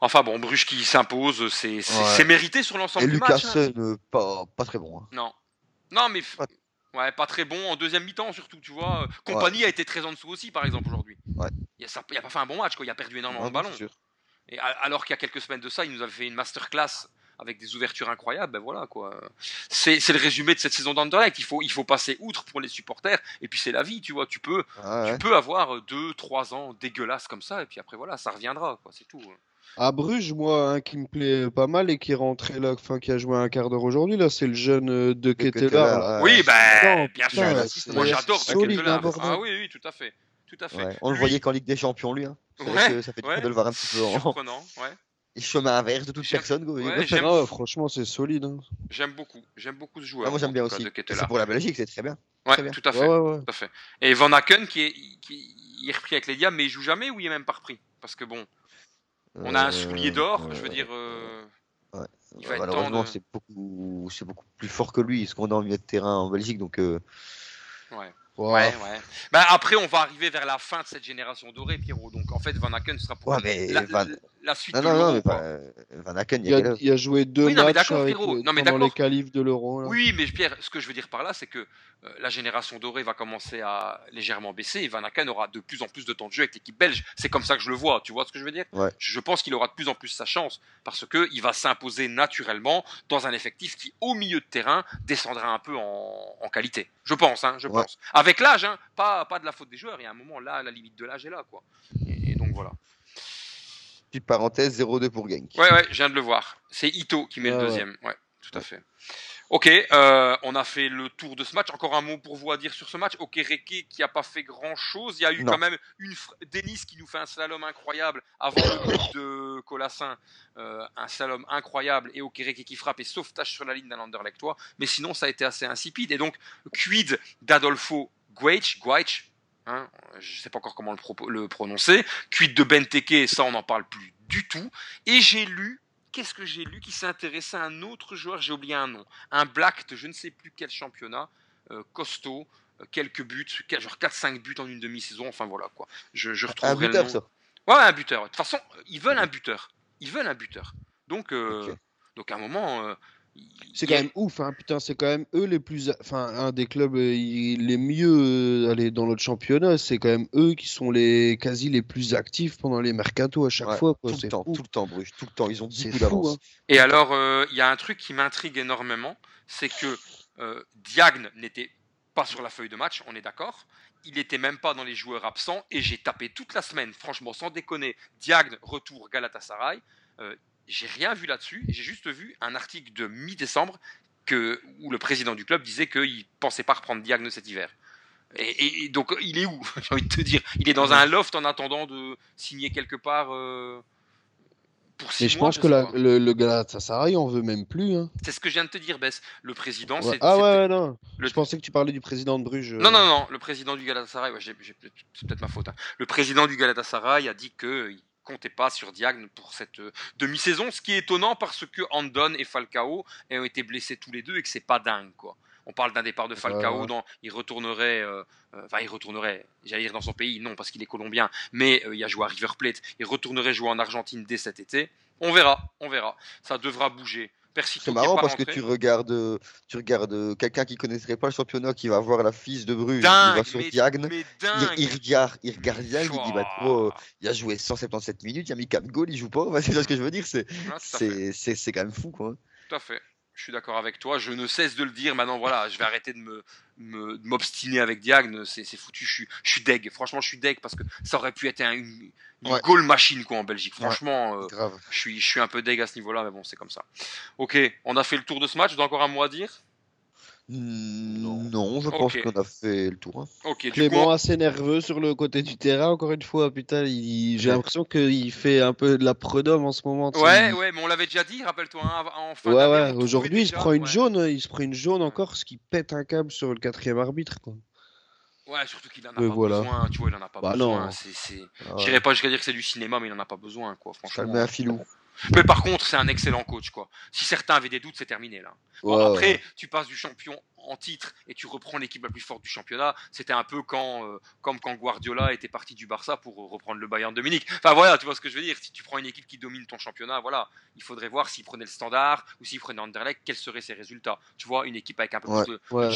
Enfin bon, Bruges qui s'impose, c'est Ouais. mérité sur l'ensemble Et du match. hein. Lucasson, euh, pas, pas très bon. hein. Non. Non, mais. Pas- Ouais, pas très bon en deuxième mi-temps, surtout, tu vois. Compagnie a été très en dessous aussi, par exemple, aujourd'hui. Ouais. Il a, pas fait un bon match, quoi. Il a perdu énormément de ballons. Et a- alors qu'il y a quelques semaines de ça, il nous avait fait une masterclass avec des ouvertures incroyables. Ben voilà quoi. C'est c'est le résumé de cette saison d'Anderlecht. Il faut, il faut passer outre pour les supporters. Et puis c'est la vie, tu vois. Tu peux, Ah, ouais. tu peux avoir deux, trois ans dégueulasses comme ça. Et puis après voilà, ça reviendra. quoi. C'est tout. À Bruges, moi, un qui me plaît pas mal et qui est rentré là, enfin, qui a joué un quart d'heure aujourd'hui, là, c'est le jeune euh, de ouais. oui, ben bien sûr. c'est Moi j'adore solide, Beketelaar. hein. Ah oui, oui, tout à fait. tout à fait. Ouais, On le voyait qu'en Ligue des Champions, lui. Hein. Ouais, que ça fait du ouais. de le voir un petit peu en Surprenant, ouais. Chemin inverse de toute personne. quoi. ouais, Ouais. j'aime- Ah ouais, franchement, c'est solide. hein. J'aime beaucoup, j'aime beaucoup ce joueur. Ah, moi j'aime en bien aussi. C'est pour la Belgique, c'est très bien. Ouais, très bien. tout à fait. Ouais, ouais, ouais. Tout à fait. Et Van Aken qui est, qui il est repris avec les Diables, mais il joue jamais ou il est même pas repris? Parce que bon, on a un soulier d'or, je veux dire. euh, il va être temps Malheureusement, de- c'est beaucoup, c'est beaucoup plus fort que lui, ce qu'on a en milieu de terrain en Belgique. Donc, euh, Ouais. Ouais. Ouais, ouais. Bah, après, on va arriver vers la fin de cette génération dorée, Pierrot. Donc en fait, Van Aken sera pour Ouais, mais la, Van- la- suite non, de non, non, mais pas, euh, Van Aken, il a il joué deux Oui, non, mais matchs d'accord, avec, Pierrot. euh, Non, mais pendant les qualifs de l'Euro. Oui, mais Pierre, ce que je veux dire par là, c'est que euh, la génération dorée va commencer à légèrement baisser et Van Aken aura de plus en plus de temps de jeu avec l'équipe belge. C'est comme ça que je le vois. Tu vois ce que je veux dire? Ouais. Je pense qu'il aura de plus en plus sa chance parce que il va s'imposer naturellement dans un effectif qui, au milieu de terrain, descendra un peu en, en qualité. Je pense, hein, je Ouais. pense. Avec l'âge, hein, pas, pas de la faute des joueurs. Il y a un moment là, la limite de l'âge est là, quoi. Et, et donc voilà. Petite parenthèse, 0-2 pour Genk. Ouais, ouais, je viens de le voir. C'est Ito qui met le ouais. deuxième. Ouais, tout à fait. Ok, euh, on a fait le tour de ce match. Encore un mot pour vous à dire sur ce match. Ok, Reke qui a pas fait grand chose. Il y a eu Non. quand même une fr- Denis qui nous fait un slalom incroyable avant le but de Colassin. Euh, un slalom incroyable et Ok Reke qui frappe et sauvetage sur la ligne d'un Anderlechtois. Mais sinon, ça a été assez insipide. Et donc, quid d'Adolfo Guaich, Guaich hein, je sais pas encore comment le, le prononcer. Quid de Benteke, ça on n'en parle plus du tout. Et j'ai lu, qu'est-ce que j'ai lu qui s'est intéressé à un autre joueur, j'ai oublié un nom, un black de je ne sais plus quel championnat, euh, costaud, euh, quelques buts, genre 4-5 buts en une demi-saison, enfin voilà quoi. Je, je Un buteur, le nom. ça. Ouais, un buteur. De toute façon, ils veulent un buteur. Ils veulent un buteur. Donc, euh, donc à un moment. C'est quand même ouf, hein. Putain, c'est quand même eux les plus, enfin, un des clubs euh, les mieux euh, allez, dans notre championnat. C'est quand même eux qui sont les quasi les plus actifs pendant les mercatos à chaque Ouais, fois. quoi. Tout le C'est temps, fou. tout le temps, Bruges, tout le temps. Ils ont C'est beaucoup fou, d'avance. hein. Et alors, euh, il y a un truc qui m'intrigue énormément, c'est que euh, Diagne n'était pas sur la feuille de match, on est d'accord. Il n'était même pas dans les joueurs absents, et j'ai tapé toute la semaine, franchement, sans déconner, Diagne, retour Galatasaray. Euh, j'ai rien vu là-dessus, j'ai juste vu un article de mi-décembre que, où le président du club disait qu'il pensait pas reprendre Diagne cet hiver. Et, et- et donc, il est où? J'ai envie de te dire. Il est dans un loft en attendant de signer quelque part euh, pour six Mais je mois, pense que la- le, le Galatasaray, on veut même plus. hein. C'est ce que je viens de te dire, Bess. Le président, Ouais. c'est. Ah ouais, ouais, non. le- Je pensais que tu parlais du président de Bruges. euh. Non, non, non, le président du Galatasaray, ouais, c'est peut-être ma faute. hein. Le président du Galatasaray a dit qu'il comptait pas sur Diagne pour cette euh, demi-saison, ce qui est étonnant parce que Andon et Falcao ont été blessés tous les deux et que c'est pas dingue, quoi. On parle d'un départ de Falcao, dans, il retournerait, euh, euh, enfin il retournerait, j'allais dire dans son pays, non parce qu'il est colombien, mais il a joué à River Plate, il retournerait jouer en Argentine dès cet été. On verra, on verra, ça devra bouger. Persito C'est marrant parce que tu regardes, tu regardes euh, quelqu'un qui connaîtrait pas le championnat, qui va voir la fils de Bruges, il dingue, va sur mais, Diagne, mais il, il regarde, il regarde Diagne, il dit bah il a joué 177 minutes, il a mis 4 goals, il joue pas. C'est ça ce que je veux dire, c'est c'est c'est c'est quand même fou quoi. Tout à fait. Je suis d'accord avec toi. Je ne cesse de le dire. Maintenant, voilà, je vais arrêter de me me- de m'obstiner avec Diagne. C'est c'est foutu. Je suis, je suis deg. Franchement, je suis deg parce que ça aurait pu être un- une, une Ouais. goal machine quoi en Belgique. Ouais. Franchement, euh, je suis je suis un peu deg à ce niveau-là, mais bon, c'est comme ça. Ok, on a fait le tour de ce match. J'ai encore un mot à dire? Non, je pense qu'on a fait le tour. hein. Clément coup, assez nerveux sur le côté du terrain, encore une fois. Putain, il- j'ai l'impression qu'il fait un peu de la prud'homme en ce moment. sais, ouais, ouais, mais on l'avait déjà dit. Rappelle-toi, hein, en fin Ouais, ouais. Aujourd'hui, il se prend une ouais. jaune. Il se prend une jaune encore, ce qui pète un câble sur le quatrième arbitre. Quoi. Ouais, surtout qu'il en a Mais pas voilà. besoin. Tu vois, il en a pas Bah besoin. non. C'est, c'est... Ah Je dirais pas jusqu'à dire que c'est du cinéma, mais il en a pas besoin, quoi. Ça Franchement. le met un filou. Mais par contre, c'est un excellent coach, quoi. Si certains avaient des doutes, c'est terminé là. Bon, après, tu passes du champion en titre et tu reprends l'équipe la plus forte du championnat. C'était un peu quand, euh, comme quand Guardiola était parti du Barça pour euh, reprendre le Bayern de Munich. Enfin voilà, tu vois ce que je veux dire. Si tu prends une équipe qui domine ton championnat, voilà, il faudrait voir s'il prenait le standard ou s'il prenait Anderlecht, quels seraient ses résultats. Tu vois, une équipe avec un peu Ouais. plus de, Ouais, ouais.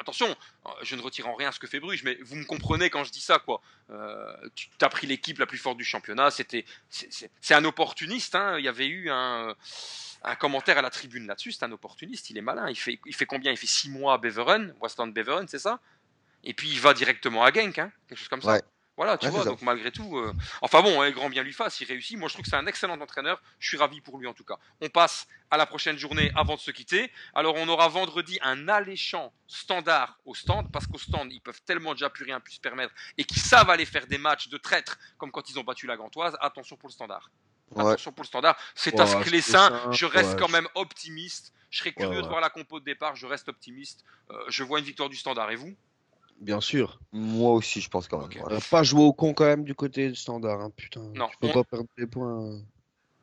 Attention, euh, je ne retire en rien ce que fait Bruges, mais vous me comprenez quand je dis ça, quoi. Euh, tu as pris l'équipe la plus forte du championnat. C'était, c'est- un opportuniste. hein. Il y avait eu un, commentaire à la tribune là-dessus. C'est un opportuniste. Il est malin. Il fait, il fait combien? Il fait six mois à Beveren, Westland Beveren, c'est ça? Et puis il va directement à Genk, hein, quelque chose comme ça. Voilà, tu Ouais, vois, donc malgré tout. euh, Enfin bon, hein, grand bien lui fasse, il réussit. Moi, je trouve que c'est un excellent entraîneur. Je suis ravi pour lui en tout cas. On passe à la prochaine journée avant de se quitter. Alors, on aura vendredi un alléchant standard au stand, parce qu'au stand, ils peuvent tellement déjà plus rien pu se permettre et qu'ils savent aller faire des matchs de traître, comme quand ils ont battu la Gantoise. Attention pour le standard. Ouais. Attention pour le standard. C'est à ce que les seins. Je reste ouais. quand même optimiste. Je serais curieux de voir la compo de départ. Je reste optimiste. Euh, je vois une victoire du standard. Et vous? Bien sûr. Moi aussi, je pense quand même. Ok. voilà. Pas jouer au con quand même du côté standard, hein, putain. Non, Tu peux on- pas perdre des points.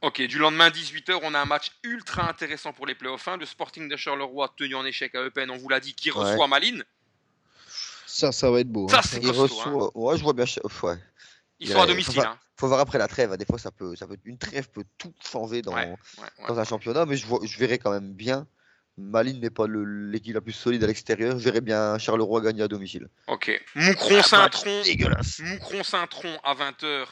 Ok, du lendemain 18h, on a un match ultra intéressant pour les playoffs 1. Le Sporting de Charleroi, tenu en échec à Eupen, on vous l'a dit, qui Ouais. reçoit Malines. Ça, ça va être beau. Ça, hein. c'est Il costaud, reçoit. Ouais, je vois bien. Ouais. Ils Il sont à domicile. hein. Faut voir après la trêve. Des fois, ça peut, ça peut, une trêve peut tout changer dans, Ouais, ouais, ouais. dans un championnat, mais je, vois, je verrais quand même bien. Malines n'est pas le- l'équipe la plus solide à l'extérieur. Je verrais bien Charleroi gagner à domicile. Ok. Moucron-Saint-Tron. Dégueulasse. Moucron-Saint-Tron à 20h,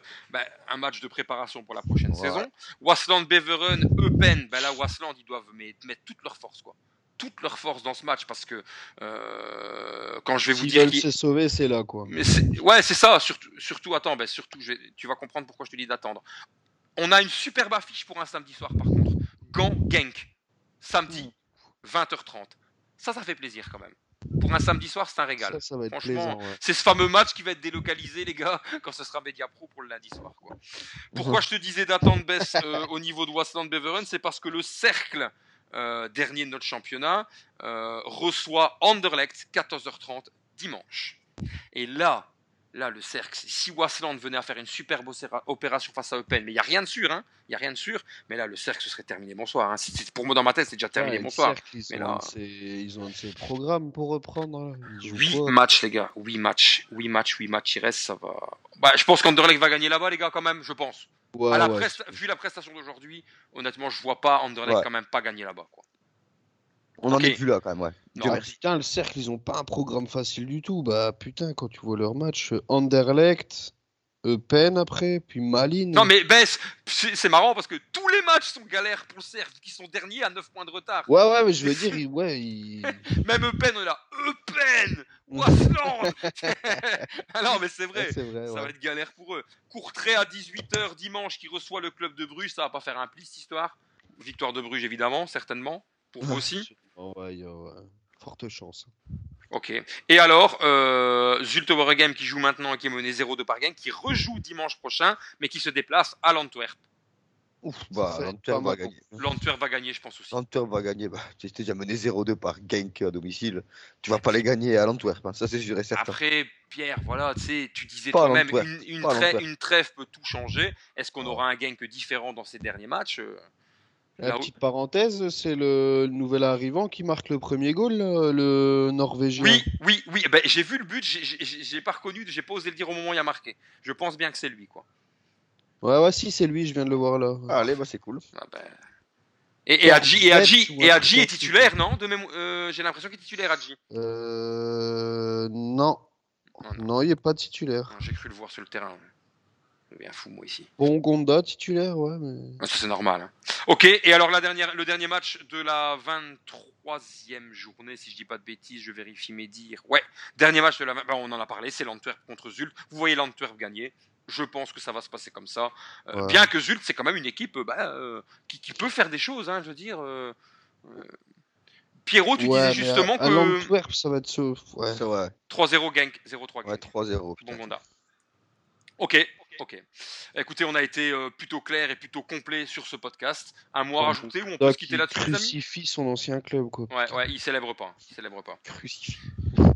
un match de préparation pour la prochaine Ouais. saison. Wasland-Beveren, Eupen, ben là, Wasland, ils doivent mettre toute leur force, quoi. Toute leur force dans ce match parce que euh, quand je vais vous dire veulent qui- se sauver, c'est là, quoi. Mais ouais, c'est ça. Surtout, surtout attends, ben surtout, je vais- tu vas comprendre pourquoi je te dis d'attendre. On a une superbe affiche pour un samedi soir, par contre. Gant Genk, samedi, 20h30. Ça, ça fait plaisir quand même. Pour un samedi soir, c'est un régal. Ça, ça va être Franchement, ouais. C'est ce fameux match qui va être délocalisé, les gars, quand ce sera Media Pro pour le lundi soir. Quoi. Pourquoi je te disais d'attendre baisse euh, au niveau de Wasland Beveren C'est parce que le cercle euh, dernier de notre championnat euh, reçoit Anderlecht 14h30 dimanche. Et là, là le cercle, si Wasland venait à faire une superbe opéra- opération face à Eupen, mais il n'y a rien de sûr, hein, il y a rien de sûr, mais là le cercle ce serait terminé bonsoir. Hein. Pour moi dans ma tête c'est déjà terminé Ouais, bonsoir. cercle, ils, Mais ont là- ces- ils ont ces programmes pour reprendre. là. Ils jouent 8 quoi matchs, les gars. 8 matchs. 8 matchs, 8 matchs. Il reste, ça va. Bah, je pense qu'Anderlecht va gagner là-bas, les gars, quand même. Je pense. Ouais, à la ouais, Vu la prestation d'aujourd'hui, honnêtement, je vois pas Anderlecht quand même pas gagner là-bas. Quoi. On en est plus là quand même, ouais. Dieu Non. merci. Putain, le cercle, ils ont pas un programme facile du tout. Bah putain, quand tu vois leur match, euh, Anderlecht, Eupen après, puis Malines. Non, mais ben, c'est marrant parce que tous les matchs sont galères pour le cercle, qui sont derniers à 9 points de retard. Ouais, ouais, mais je veux dire, ouais, ils... Même Eupen, on est là. Eupen Wasland Ah non, mais c'est vrai. Ouais, c'est vrai, Ça ouais. va être galère pour eux. Courtrai à 18h dimanche qui reçoit le club de Bruges, ça va pas faire un pli cette histoire. Victoire de Bruges évidemment, certainement. Pour vous aussi. Oh, ouais, il y a, ouais. Forte chance. Ok. Et alors, euh, Zulte Waregem qui joue maintenant et qui est mené 0-2 par game, qui rejoue dimanche prochain, mais qui se déplace à l'Antwerp. Ouf, bah, l'Antwerp va gagner. L'Antwerp va gagner, je pense aussi. L'Antwerp va gagner. Bah, tu étais déjà mené 0-2 par Genk à domicile. Tu vas pas les gagner à l'Antwerp, hein, ça c'est sûr et certain. Après, Pierre, voilà, tu sais, tu disais toi-même, une, trêve, l'Antwerp. une trêve peut tout changer. Est-ce qu'on aura un que différent dans ces derniers matchs Euh, La Là où- petite parenthèse, c'est le nouvel arrivant qui marque le premier goal, là, le Norvégien. Oui, oui, oui. Ben, j'ai vu le but, j'ai- pas reconnu, j'ai pas osé le dire au moment où il a marqué. Je pense bien que c'est lui, quoi. Ouais, ouais, si, c'est lui, je viens de le voir là. Ah, allez, bah c'est cool. Ah ben. Et, et Hadji, et Hadji, et Hadji truc est titulaire, non de euh, J'ai l'impression qu'il est titulaire, Hadji. Euh. Non. Non, non. Non, il est pas titulaire. J'ai cru le voir sur le terrain. Bien fou, moi, ici. Bon, Gonda, titulaire, ouais, mais. Ah, Ça, c'est normal. hein. Ok, et alors la dernière, le dernier match de la 23e journée, si je dis pas de bêtises, je vérifie mes dires. Ouais, dernier match de la. ben, on en a parlé, c'est l'Antwerp contre Zult. Vous voyez l'Antwerp gagner. Je pense que ça va se passer comme ça. Euh, Ouais. Bien que Zult, c'est quand même une équipe euh, bah, euh, qui, qui peut faire des choses, hein, je veux dire. euh, euh, Pierrot, tu Ouais, disais justement à, à que l'Antwerp, ça va être ce. Ouais. C'est vrai. 3-0 gang, 0-3 Ouais, gang. 3-0. Bon. Gonda. Ok, ok. Écoutez, on a été euh, plutôt clair et plutôt complet sur ce podcast. Un mot à Bon, rajouter ou on peut se quitter qui là-dessus, amis? crucifie son ancien club, quoi. Ouais, ouais, il célèbre pas. Il célèbre pas. Crucifie.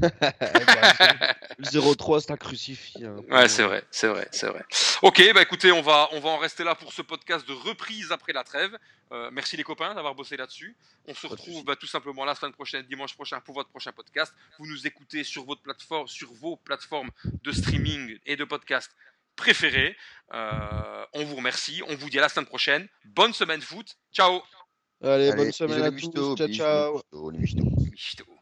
le 0-3, c'est un crucifix. hein. Ouais, c'est vrai, c'est vrai, c'est vrai. Ok, bah écoutez, on va, on va en rester là pour ce podcast de reprise après la trêve. Euh, merci les copains d'avoir bossé là-dessus. On se retrouve bah, tout simplement la semaine prochaine, dimanche prochain, pour votre prochain podcast. Vous nous écoutez sur votre plateforme, sur vos plateformes de streaming et de podcast préférées. Euh, on vous remercie. On vous dit à la semaine prochaine. Bonne semaine foot. Ciao. Allez, Allez, bonne semaine à tous. Ciao, bisous, ciao.